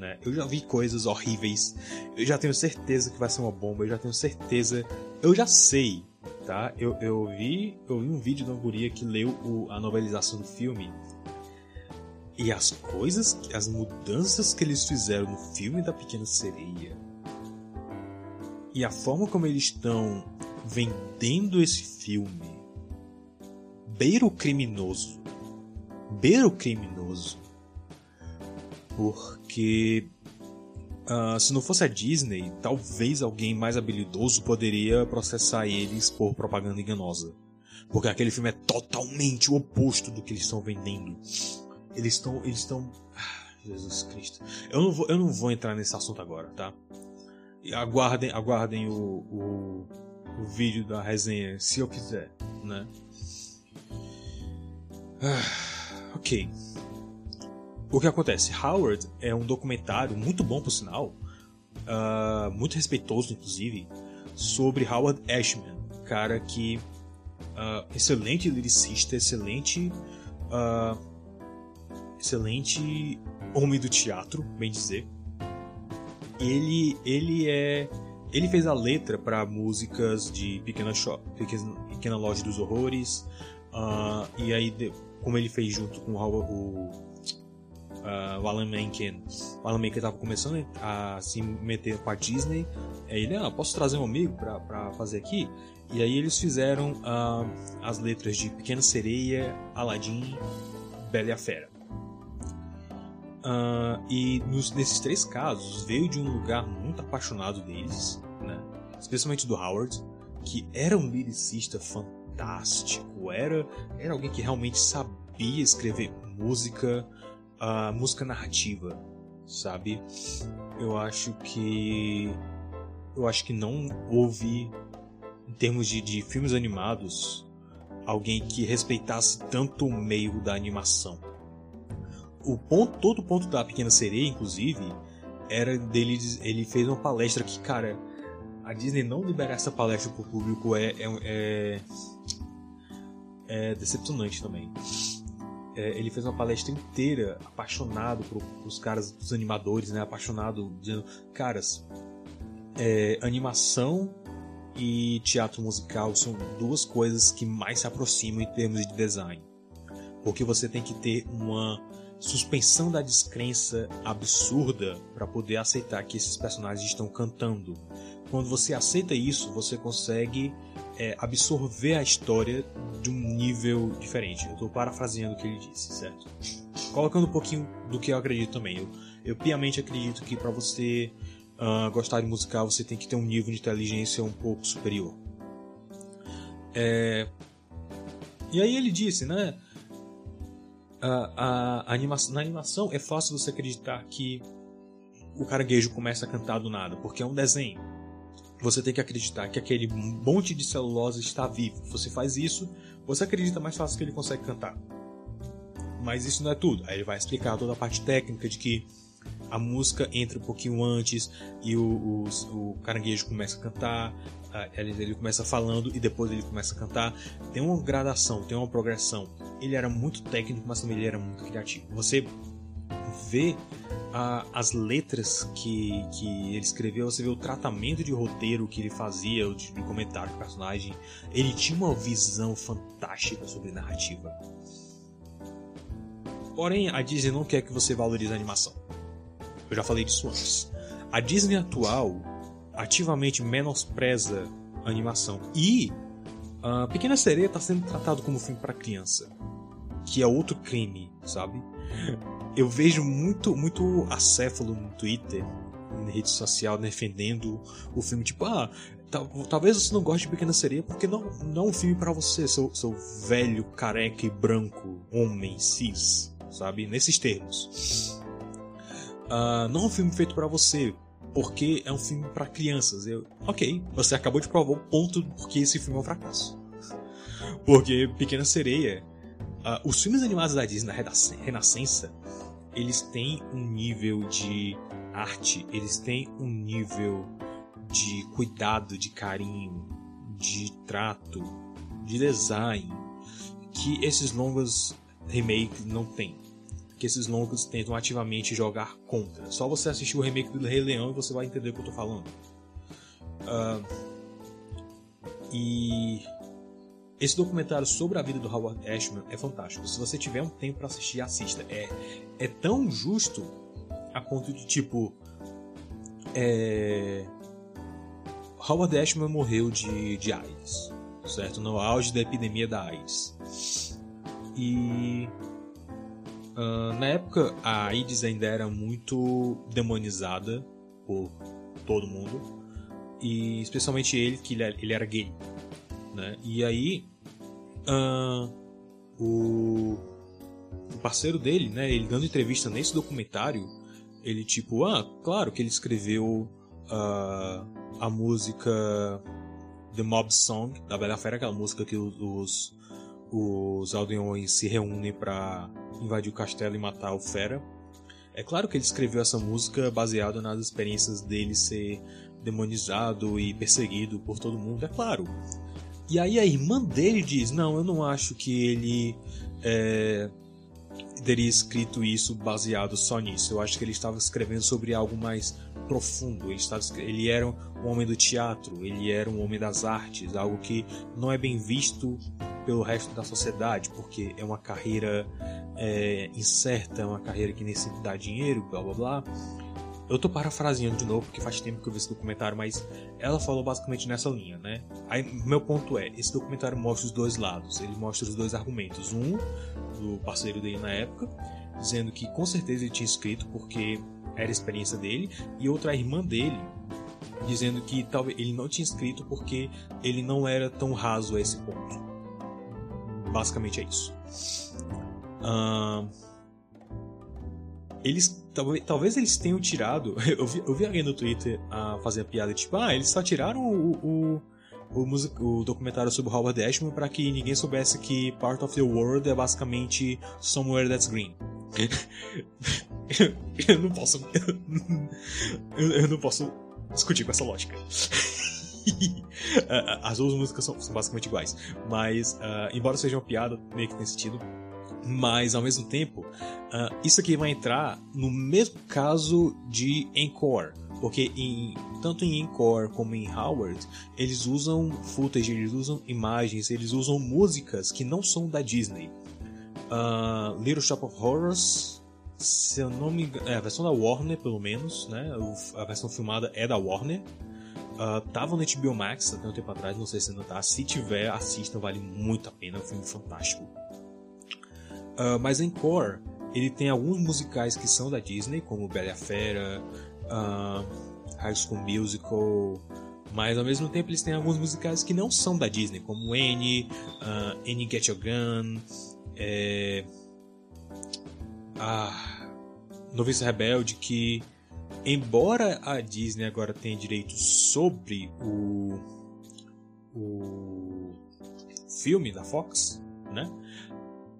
Né? Eu já vi coisas horríveis. Eu já tenho certeza que vai ser uma bomba. Eu já tenho certeza. Eu já sei, tá? Eu, eu vi, eu vi um vídeo de uma guria que leu o, a novelização do filme. E as coisas, as mudanças que eles fizeram no filme da Pequena Sereia. E a forma como eles estão vendendo esse filme beira o criminoso. Beira o criminoso. Porque uh, se não fosse a Disney, talvez alguém mais habilidoso poderia processar eles por propaganda enganosa. Porque aquele filme é totalmente o oposto do que eles estão vendendo. Eles estão. Eles estão. Ah, Jesus Cristo. Eu não, vou, eu não vou entrar nesse assunto agora, tá? Aguardem, aguardem o, o, o vídeo da resenha, se eu quiser, né? Ah, ok. O que acontece? Howard é um documentário muito bom, por sinal, uh, muito respeitoso, inclusive, sobre Howard Ashman, cara que uh, excelente lyricista, excelente, uh, excelente homem do teatro, bem dizer. Ele, ele é, ele fez a letra para músicas de Pequena, Pequena, Pequena Loja dos Horrores, e aí como ele fez junto com o, uh, o Alan Menken. O Alan Menken estava começando a se meter com a Disney. Aí ele, ah, posso trazer um amigo para fazer aqui? E aí eles fizeram uh, as letras de Pequena Sereia, Aladdin, Bela e a Fera. Uh, e nos, nesses três casos veio de um lugar muito apaixonado deles, né? especialmente do Howard, que era um lyricista fantástico era, era alguém que realmente sabia escrever música, uh, música narrativa, sabe? Eu acho que eu acho que não houve em termos de, de filmes animados alguém que respeitasse tanto o meio da animação. O ponto, todo o ponto da Pequena Sereia, inclusive, era dele. Ele fez uma palestra que, cara, a Disney não liberar essa palestra pro público é, é, é, é decepcionante também. É, ele fez uma palestra inteira apaixonado por, os caras, os animadores, né? Apaixonado, dizendo, caras, é, animação e teatro musical são duas coisas que mais se aproximam em termos de design. Porque você tem que ter uma suspensão da descrença absurda para poder aceitar que esses personagens estão cantando quando você aceita isso, você consegue é, absorver a história de um nível diferente. Eu estou parafraseando o que ele disse, certo? Colocando um pouquinho do que eu acredito também. Eu, eu piamente acredito que para você uh, gostar de musical, você tem que ter um nível de inteligência um pouco superior. É... E aí ele disse, né? A, a, a animação, na animação é fácil você acreditar que o caranguejo começa a cantar do nada? Porque é um desenho. Você tem que acreditar que aquele monte de celulose está vivo. Você faz isso, você acredita mais fácil que ele consegue cantar. Mas isso não é tudo. Aí ele vai explicar toda a parte técnica de que a música entra um pouquinho antes e o, o, o caranguejo começa a cantar, ele, ele, começa falando e depois ele começa a cantar. Tem uma gradação, tem uma progressão. Ele era muito técnico, mas também ele era muito criativo. Você vê uh, as letras que, que ele escreveu, você vê o tratamento de roteiro que ele fazia, de, de comentário do personagem. Ele tinha uma visão fantástica sobre narrativa. Porém, a Disney não quer que você valorize a animação. Eu já falei disso antes. A Disney atual ativamente menospreza a animação. E a Pequena Sereia está sendo tratado como filme para criança, que é outro crime, sabe? Eu vejo muito, muito acéfalo no Twitter, na rede social, defendendo o filme, tipo, ah, talvez você não goste de Pequena Sereia porque não, não é um filme para você, seu, seu velho, careca e branco, homem, cis, sabe? Nesses termos. Uh, não é um filme feito para você, porque é um filme para crianças. Eu, ok, você acabou de provar o ponto porque esse filme é um fracasso. Porque Pequena Sereia, uh, os filmes animados da Disney na Renascença, eles têm um nível de arte, eles têm um nível de cuidado, de carinho, de trato, de design que esses longas remakes não têm que esses longos tentam ativamente jogar contra. Só você assistir o remake do Rei Leão e você vai entender o que eu tô falando. Uh, e esse documentário sobre a vida do Howard Ashman é fantástico. Se você tiver um tempo para assistir, assista. É, é tão justo a ponto de tipo. É... Howard Ashman morreu de, de AIDS, certo? No auge da epidemia da AIDS. E Uh, na época, a AIDS ainda era muito demonizada por todo mundo, e especialmente ele, que ele, era gay. Né? E aí, uh, o, o, parceiro dele, né, ele dando entrevista nesse documentário, ele tipo, ah, claro que ele escreveu uh, a música The Mob Song da Bela Fera, aquela música que os, os aldeões se reúnem para invadir o castelo e matar o Fera. É claro que ele escreveu essa música baseada nas experiências dele ser demonizado e perseguido por todo mundo, é claro. E aí a irmã dele diz: Não, eu não acho que ele é, teria escrito isso baseado só nisso. Eu acho que ele estava escrevendo sobre algo mais profundo. Ele, estava, ele era um homem do teatro, ele era um homem das artes, algo que não é bem visto pelo resto da sociedade, porque é uma carreira é, incerta, é uma carreira que sempre dá dinheiro, blá blá blá. Eu tô parafraseando de novo porque faz tempo que eu vi esse documentário, mas ela falou basicamente nessa linha, né? Aí, meu ponto é, esse documentário mostra os dois lados, ele mostra os dois argumentos. Um, do parceiro dele na época, dizendo que com certeza ele tinha escrito porque era a experiência dele, e outra a irmã dele, dizendo que talvez ele não tinha escrito porque ele não era tão raso a esse ponto. Basicamente é isso. Uh, eles talvez, talvez eles tenham tirado. [laughs] Eu vi, eu vi alguém no Twitter a fazer a piada tipo, ah, eles só tiraram o, o, o, music, o documentário sobre Howard Ashman para que ninguém soubesse que Part of the World é basicamente Somewhere That's Green. [laughs] eu não posso. Eu, eu não posso discutir com essa lógica. [laughs] As duas músicas são, são, basicamente iguais. Mas, uh, embora seja uma piada, meio que tem sentido. Mas, ao mesmo tempo, uh, isso aqui vai entrar no mesmo caso de Encore. Porque em, tanto em Encore como em Howard, eles usam footage, eles usam imagens, eles usam músicas que não são da Disney. Uh, Little Shop of Horrors, se eu não me engano, é a versão da Warner, pelo menos, né? A versão filmada é da Warner. Uh, tava no HBO Max até um tempo atrás, não sei se ainda tá. Se tiver, assista, vale muito a pena, é um filme fantástico. Uh, mas em Core, ele tem alguns musicais que são da Disney, como Bela Fera, uh, High School Musical, mas ao mesmo tempo eles têm alguns musicais que não são da Disney, como Annie, uh, Annie Get Your Gun, é, Rebelde, que embora a Disney agora tenha direitos sobre o, o filme da Fox, né?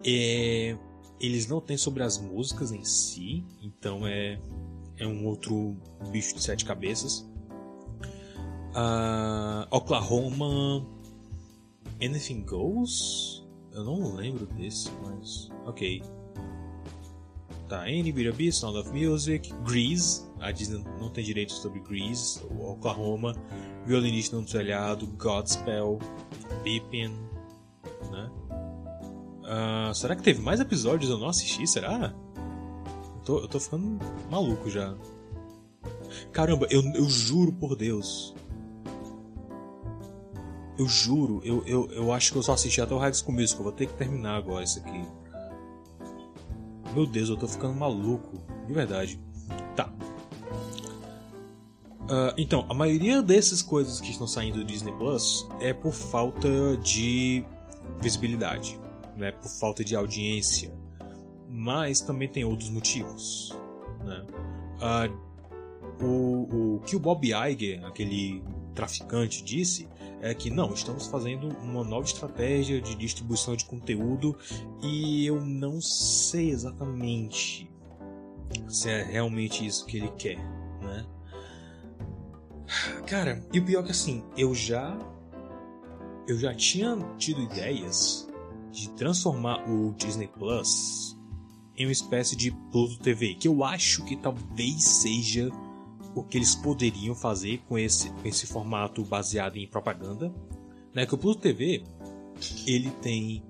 É, eles não têm sobre as músicas em si, então é, é um outro bicho de sete cabeças. Uh, Oklahoma Anything Goes? Eu não lembro desse, mas. Ok. Tá, Annie, B.B., Sound of Music, Grease, a Disney não tem direitos sobre Grease, Oklahoma, Violinista no Telhado, Godspell, Pippin, né? Uh, será que teve mais episódios eu não assisti? Será? Eu tô, eu tô ficando maluco já. Caramba, eu, eu juro por Deus. Eu juro, eu, eu, eu acho que eu só assisti até o High School Musical. Vou ter que terminar agora isso aqui. Meu Deus, eu tô ficando maluco. De verdade. Tá. Uh, então, a maioria dessas coisas que estão saindo do Disney Plus é por falta de visibilidade, né? por falta de audiência. Mas também tem outros motivos. Né? Uh, o, o que o Bob Iger, aquele traficante, disse é que não, estamos fazendo uma nova estratégia de distribuição de conteúdo e eu não sei exatamente se é realmente isso que ele quer, né? Cara, e o pior é que assim, eu já eu já tinha tido ideias de transformar o Disney Plus em uma espécie de Pluto TV, que eu acho que talvez seja o que eles poderiam fazer com esse, com esse formato baseado em propaganda. Né? Que o Pluto TV ele tem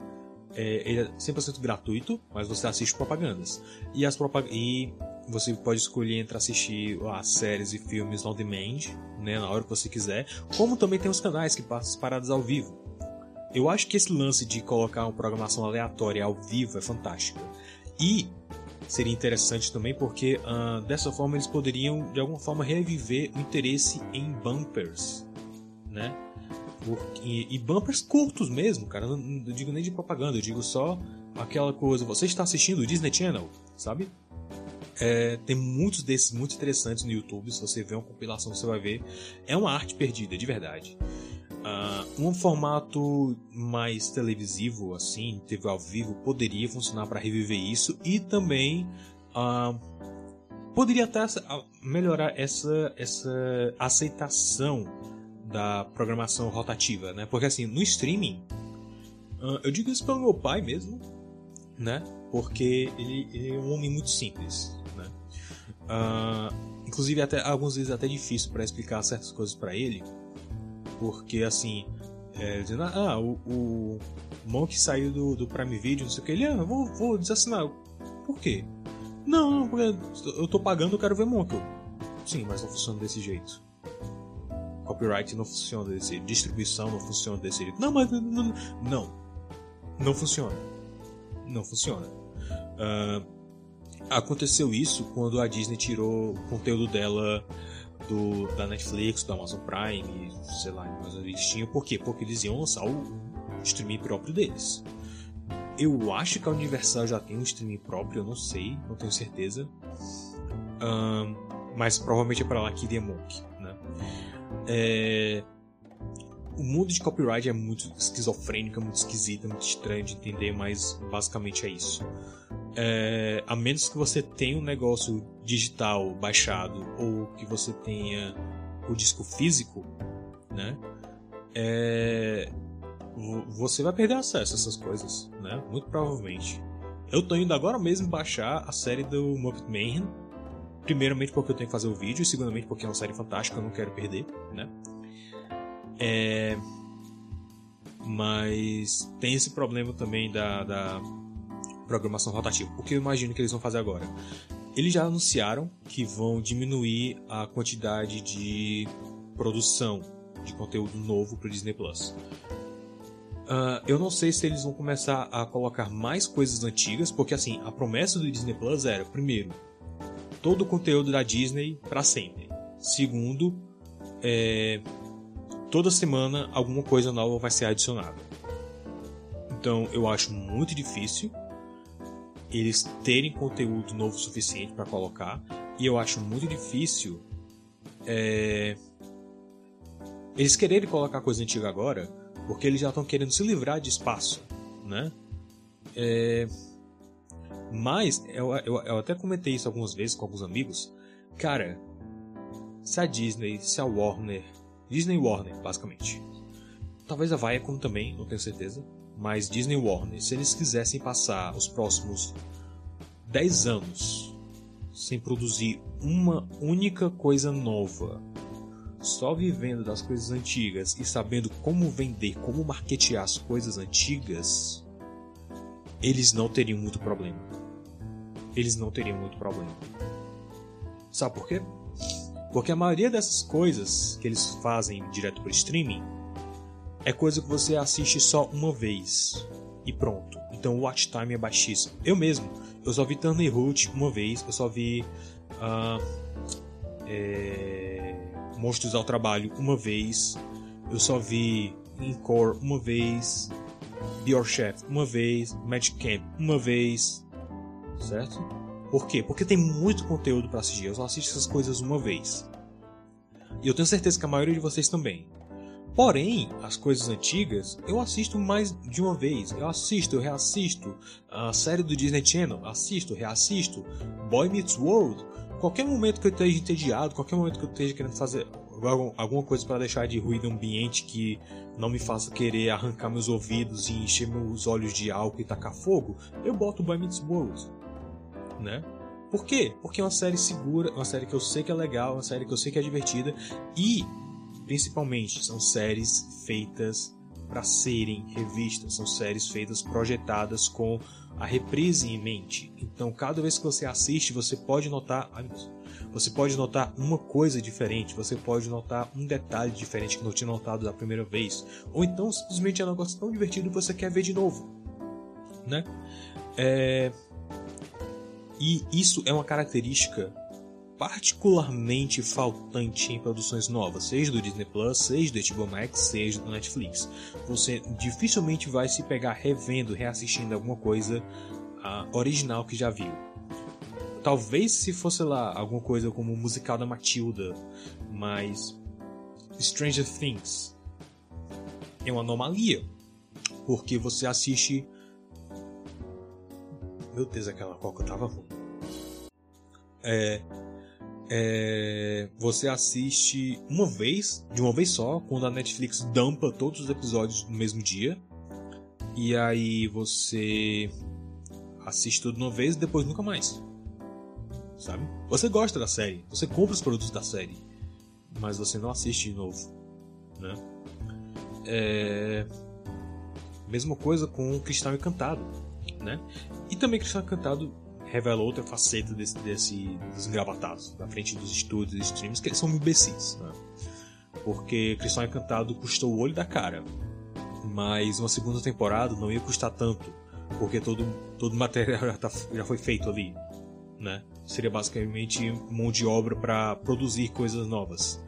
é, ele é 100% gratuito, mas você assiste propagandas. E, as propag e você pode escolher entre assistir as séries e filmes on demand, né, na hora que você quiser, como também tem os canais que passam paradas ao vivo. Eu acho que esse lance de colocar uma programação aleatória ao vivo é fantástico. E seria interessante também porque uh, dessa forma eles poderiam de alguma forma reviver o interesse em bumpers, né? E, e bumpers curtos mesmo, cara. Não, não digo nem de propaganda, eu digo só aquela coisa. Você está assistindo o Disney Channel, sabe? É, tem muitos desses muito interessantes no YouTube. Se você ver uma compilação, você vai ver. É uma arte perdida, de verdade. Uh, um formato mais televisivo, assim, TV ao vivo, poderia funcionar para reviver isso e também uh, poderia até melhorar essa, essa aceitação da programação rotativa, né? Porque assim, no streaming, uh, eu digo isso pelo meu pai mesmo, né? Porque ele, ele é um homem muito simples, né? inclusive até algumas vezes é até difícil para explicar certas coisas para ele porque assim, é, dizendo, ah, o, o Monk saiu do, do Prime Video, não sei o que, ele, ah, vou, vou desassinar. Por quê? Não, porque eu tô pagando, eu quero ver Monk. Sim, mas não funciona desse jeito. Copyright não funciona desse jeito, distribuição não funciona desse jeito. Não, mas não, não, não funciona. Não funciona. Uh, aconteceu isso quando a Disney tirou o conteúdo dela do, da Netflix, do Amazon Prime, sei lá, eles tinham. Por quê? Porque eles iam lançar o, o streaming próprio deles. Eu acho que a Universal já tem um streaming próprio, eu não sei, não tenho certeza. Um, mas provavelmente é para lá que iria Monk, né? É... O mundo de copyright é muito esquizofrênico, é muito esquisito, é muito estranho de entender, mas basicamente é isso é, a menos que você tenha um negócio digital baixado ou que você tenha o disco físico, né? É, você vai perder acesso a essas coisas, né? Muito provavelmente. Eu tô indo agora mesmo baixar a série do Muppet Mayhem. Primeiramente porque eu tenho que fazer o vídeo, e segundamente porque é uma série fantástica, eu não quero perder, né? É... Mas tem esse problema também da, da programação rotativa. O que eu imagino que eles vão fazer agora? Eles já anunciaram que vão diminuir a quantidade de produção de conteúdo novo para o Disney Plus. Uh, eu não sei se eles vão começar a colocar mais coisas antigas, porque assim, a promessa do Disney Plus era, primeiro, todo o conteúdo da Disney para sempre. Segundo, é, toda semana alguma coisa nova vai ser adicionada. Então eu acho muito difícil eles terem conteúdo novo suficiente para colocar. E eu acho muito difícil é, eles quererem colocar coisa antiga agora, porque eles já estão querendo se livrar de espaço, né? É, mas eu, eu, eu até comentei isso algumas vezes com alguns amigos. Cara, se a Disney, se a Warner, Disney Warner, basicamente. Talvez a Viacom também, não tenho certeza. Mas Disney Warner, se eles quisessem passar os próximos 10 anos sem produzir uma única coisa nova, só vivendo das coisas antigas e sabendo como vender, como marketear as coisas antigas, eles não teriam muito problema. Eles não teriam muito problema. Sabe por quê? Porque a maioria dessas coisas que eles fazem direto por streaming é coisa que você assiste só uma vez e pronto. Então o watch time é baixíssimo. Eu mesmo, eu só vi Turner Root uma vez, eu só vi uh, é, Monstros ao Trabalho uma vez, eu só vi Encore uma vez, The Your Chef uma vez, Magic Camp uma vez, certo? Por quê? Porque tem muito conteúdo para assistir. Eu só assisto essas coisas uma vez. E eu tenho certeza que a maioria de vocês também. Porém, as coisas antigas eu assisto mais de uma vez. Eu assisto, eu reassisto. A série do Disney Channel, assisto, reassisto. Boy Meets World. Qualquer momento que eu esteja entediado, qualquer momento que eu esteja querendo fazer alguma coisa para deixar de ruído ambiente que não me faça querer arrancar meus ouvidos e encher meus olhos de álcool e tacar fogo, eu boto Boy Meets World, né? Por quê? Porque é uma série segura, uma série que eu sei que é legal, uma série que eu sei que é divertida e Principalmente, são séries feitas para serem revistas, são séries feitas projetadas com a reprise em mente. Então, cada vez que você assiste, você pode notar, você pode notar uma coisa diferente, você pode notar um detalhe diferente que não tinha notado da primeira vez, ou então simplesmente é um negócio tão divertido que você quer ver de novo, né? É... E isso é uma característica particularmente faltante em produções novas, seja do Disney Plus, seja do HBO Max, seja do Netflix. Você dificilmente vai se pegar revendo, reassistindo alguma coisa uh, original que já viu. Talvez se fosse lá alguma coisa como o musical da Matilda, mas Stranger Things é uma anomalia, porque você assiste. Meu Deus, aquela coca tava ruim. É, é, você assiste uma vez, de uma vez só, quando a Netflix dampa todos os episódios no mesmo dia. E aí você assiste tudo de uma vez e depois nunca mais. Sabe? Você gosta da série, você compra os produtos da série, mas você não assiste de novo, né? É... Mesma coisa com Cristal Encantado, né? E também Cristal Encantado revela outra faceta desse, desse, dos engravatados, na frente dos estúdios e streams, que eles são imbecis. Né? Porque Cristão Encantado custou o olho da cara, mas uma segunda temporada não ia custar tanto, porque todo, todo o material já, tá, já foi feito ali. Né? Seria basicamente mão de obra para produzir coisas novas.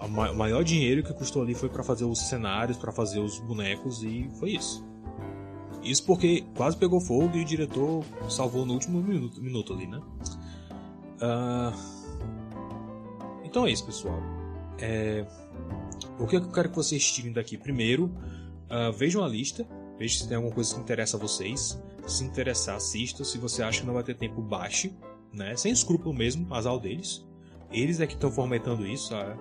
O maior dinheiro que custou ali foi para fazer os cenários, para fazer os bonecos e foi isso. Isso porque quase pegou fogo e o diretor salvou no último minuto, minuto ali, né? Uh... Então é isso, pessoal. É... O que eu quero que vocês tirem daqui? Primeiro, uh, vejam a lista, vejam se tem alguma coisa que interessa a vocês. Se interessar, assista. Se você acha que não vai ter tempo, baixe. Né? Sem escrúpulo mesmo, azar deles. Eles é que estão fomentando isso. Ah,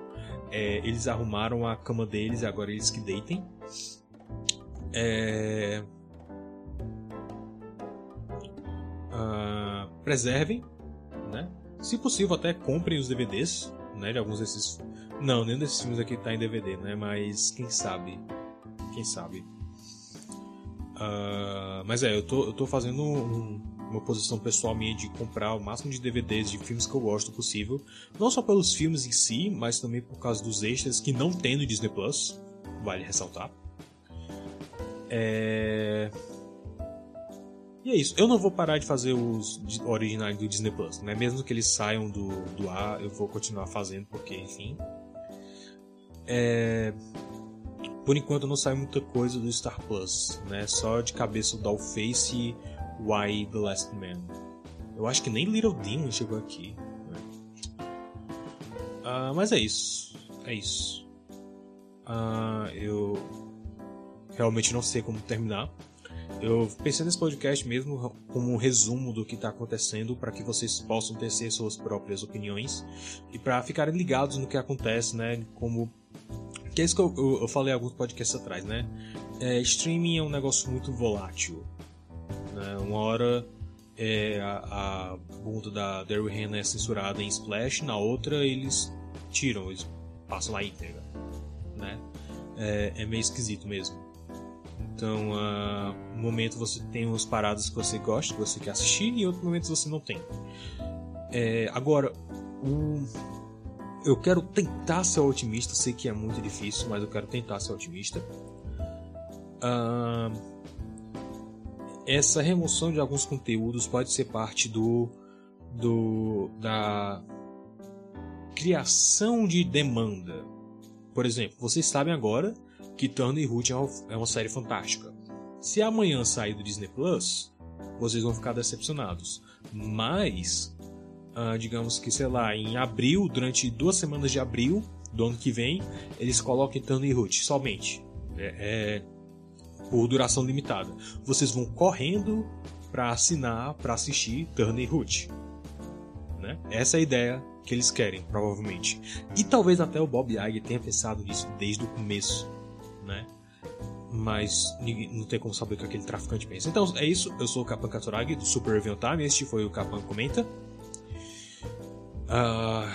é, eles arrumaram a cama deles e agora eles que deitem. É... uh, preservem, né? Se possível, até comprem os DVDs, né? De alguns desses. Não, nenhum desses filmes aqui tá em DVD, né? Mas quem sabe? Quem sabe? Uh, mas é, eu tô, eu tô fazendo um, uma posição pessoal minha de comprar o máximo de DVDs de filmes que eu gosto possível. Não só pelos filmes em si, mas também por causa dos extras que não tem no Disney Plus. Vale ressaltar. É. E é isso. Eu não vou parar de fazer os originais do Disney Plus, né? Mesmo que eles saiam do, do ar, eu vou continuar fazendo, porque, enfim. É... Por enquanto não sai muita coisa do Star Plus, né? Só de cabeça o Dollface Why the Last Man. Eu acho que nem Little Demon chegou aqui. Né? Uh, mas é isso. É isso. Uh, eu realmente não sei como terminar. Eu pensei nesse podcast mesmo como um resumo do que está acontecendo para que vocês possam tecer suas próprias opiniões e para ficarem ligados no que acontece, né? Como que é isso que eu, eu, eu falei alguns podcasts atrás, né? É, streaming é um negócio muito volátil. Né? Uma hora é, a, a bunda da Daryl Hannah é censurada em Splash, na outra eles tiram, eles passam lá íntegra. Né? É, é meio esquisito mesmo. Então, uh, um momento você tem umas paradas que você gosta, que você quer assistir, e em outros momentos você não tem. É, agora, um, eu quero tentar ser otimista, sei que é muito difícil, mas eu quero tentar ser otimista. Uh, essa remoção de alguns conteúdos pode ser parte do, do da criação de demanda. Por exemplo, vocês sabem agora que Turner e Ruth é, é uma série fantástica. Se amanhã sair do Disney Plus, vocês vão ficar decepcionados. Mas, uh, digamos que, sei lá, em abril, durante duas semanas de abril do ano que vem, eles colocam Turner e Ruth somente. É, é por duração limitada. Vocês vão correndo para assinar, para assistir Turner e Ruth. Né? Essa é a ideia que eles querem, provavelmente. E talvez até o Bob Iger tenha pensado nisso desde o começo né? Mas não tem como saber o que aquele traficante pensa. Então é isso, eu sou o Kapan Katuragi do Super Review Time, este foi o Kapan Comenta. Uh,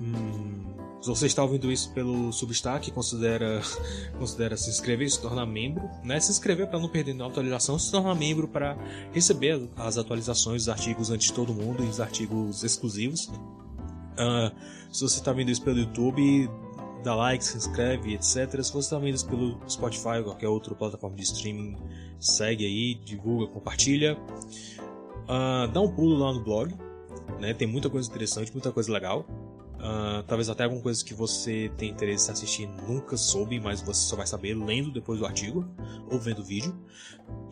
hum, se você está ouvindo isso pelo Substack, considera, [laughs] considera se inscrever e se tornar membro. Né? Se inscrever para não perder nenhuma atualização, se tornar membro para receber as atualizações, os artigos antes de todo mundo e os artigos exclusivos. Uh, se você está vendo isso pelo YouTube, dá like, se inscreve, etc. Se você está vendo isso pelo Spotify ou qualquer outra plataforma de streaming, segue aí, divulga, compartilha. Uh, dá um pulo lá no blog, né? Tem muita coisa interessante, muita coisa legal. Uh, talvez até alguma coisa que você tem interesse em assistir nunca soube, mas você só vai saber lendo depois do artigo ou vendo o vídeo.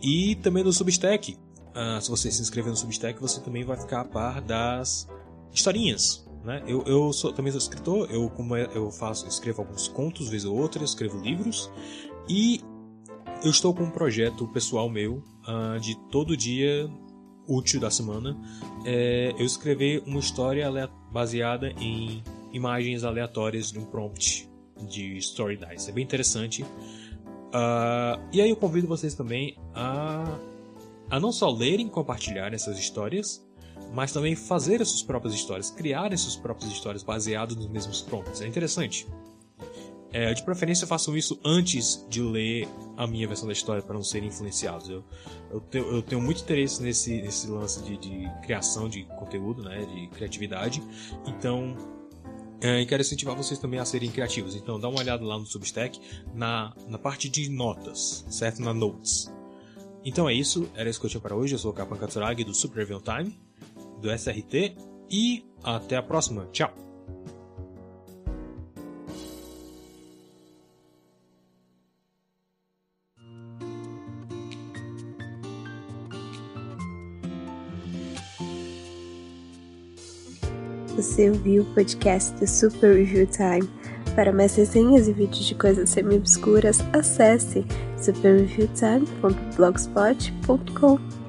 E também no Substack. Uh, se você se inscrever no Substack, você também vai ficar a par das historinhas né? Eu, eu sou, também sou escritor, eu, como é, eu faço, escrevo alguns contos, vez ou outra, escrevo livros, e eu estou com um projeto pessoal meu uh, de todo dia útil da semana é, eu escrever uma história baseada em imagens aleatórias de um prompt de Story Dice. É bem interessante. Uh, e aí eu convido vocês também a, a não só lerem e compartilhar essas histórias, mas também fazer as suas próprias histórias, criar as suas próprias histórias baseadas nos mesmos prompts. É interessante. É, de preferência façam isso antes de ler a minha versão da história para não serem influenciados. Eu, eu, tenho, eu tenho muito interesse nesse, nesse lance de, de criação de conteúdo, né, de criatividade. Então, é, quero incentivar vocês também a serem criativos. Então, dá uma olhada lá no Substack, na, na parte de notas, certo? Na Notes. Então é isso, era isso que eu tinha para hoje. Eu sou o Kapan Katsuragi do Super Review Time do SRT e até a próxima. Tchau!
Você ouviu o podcast do Super Review Time. Para mais resenhas e vídeos de coisas semi-obscuras, acesse superreviewtime.blogspot.com.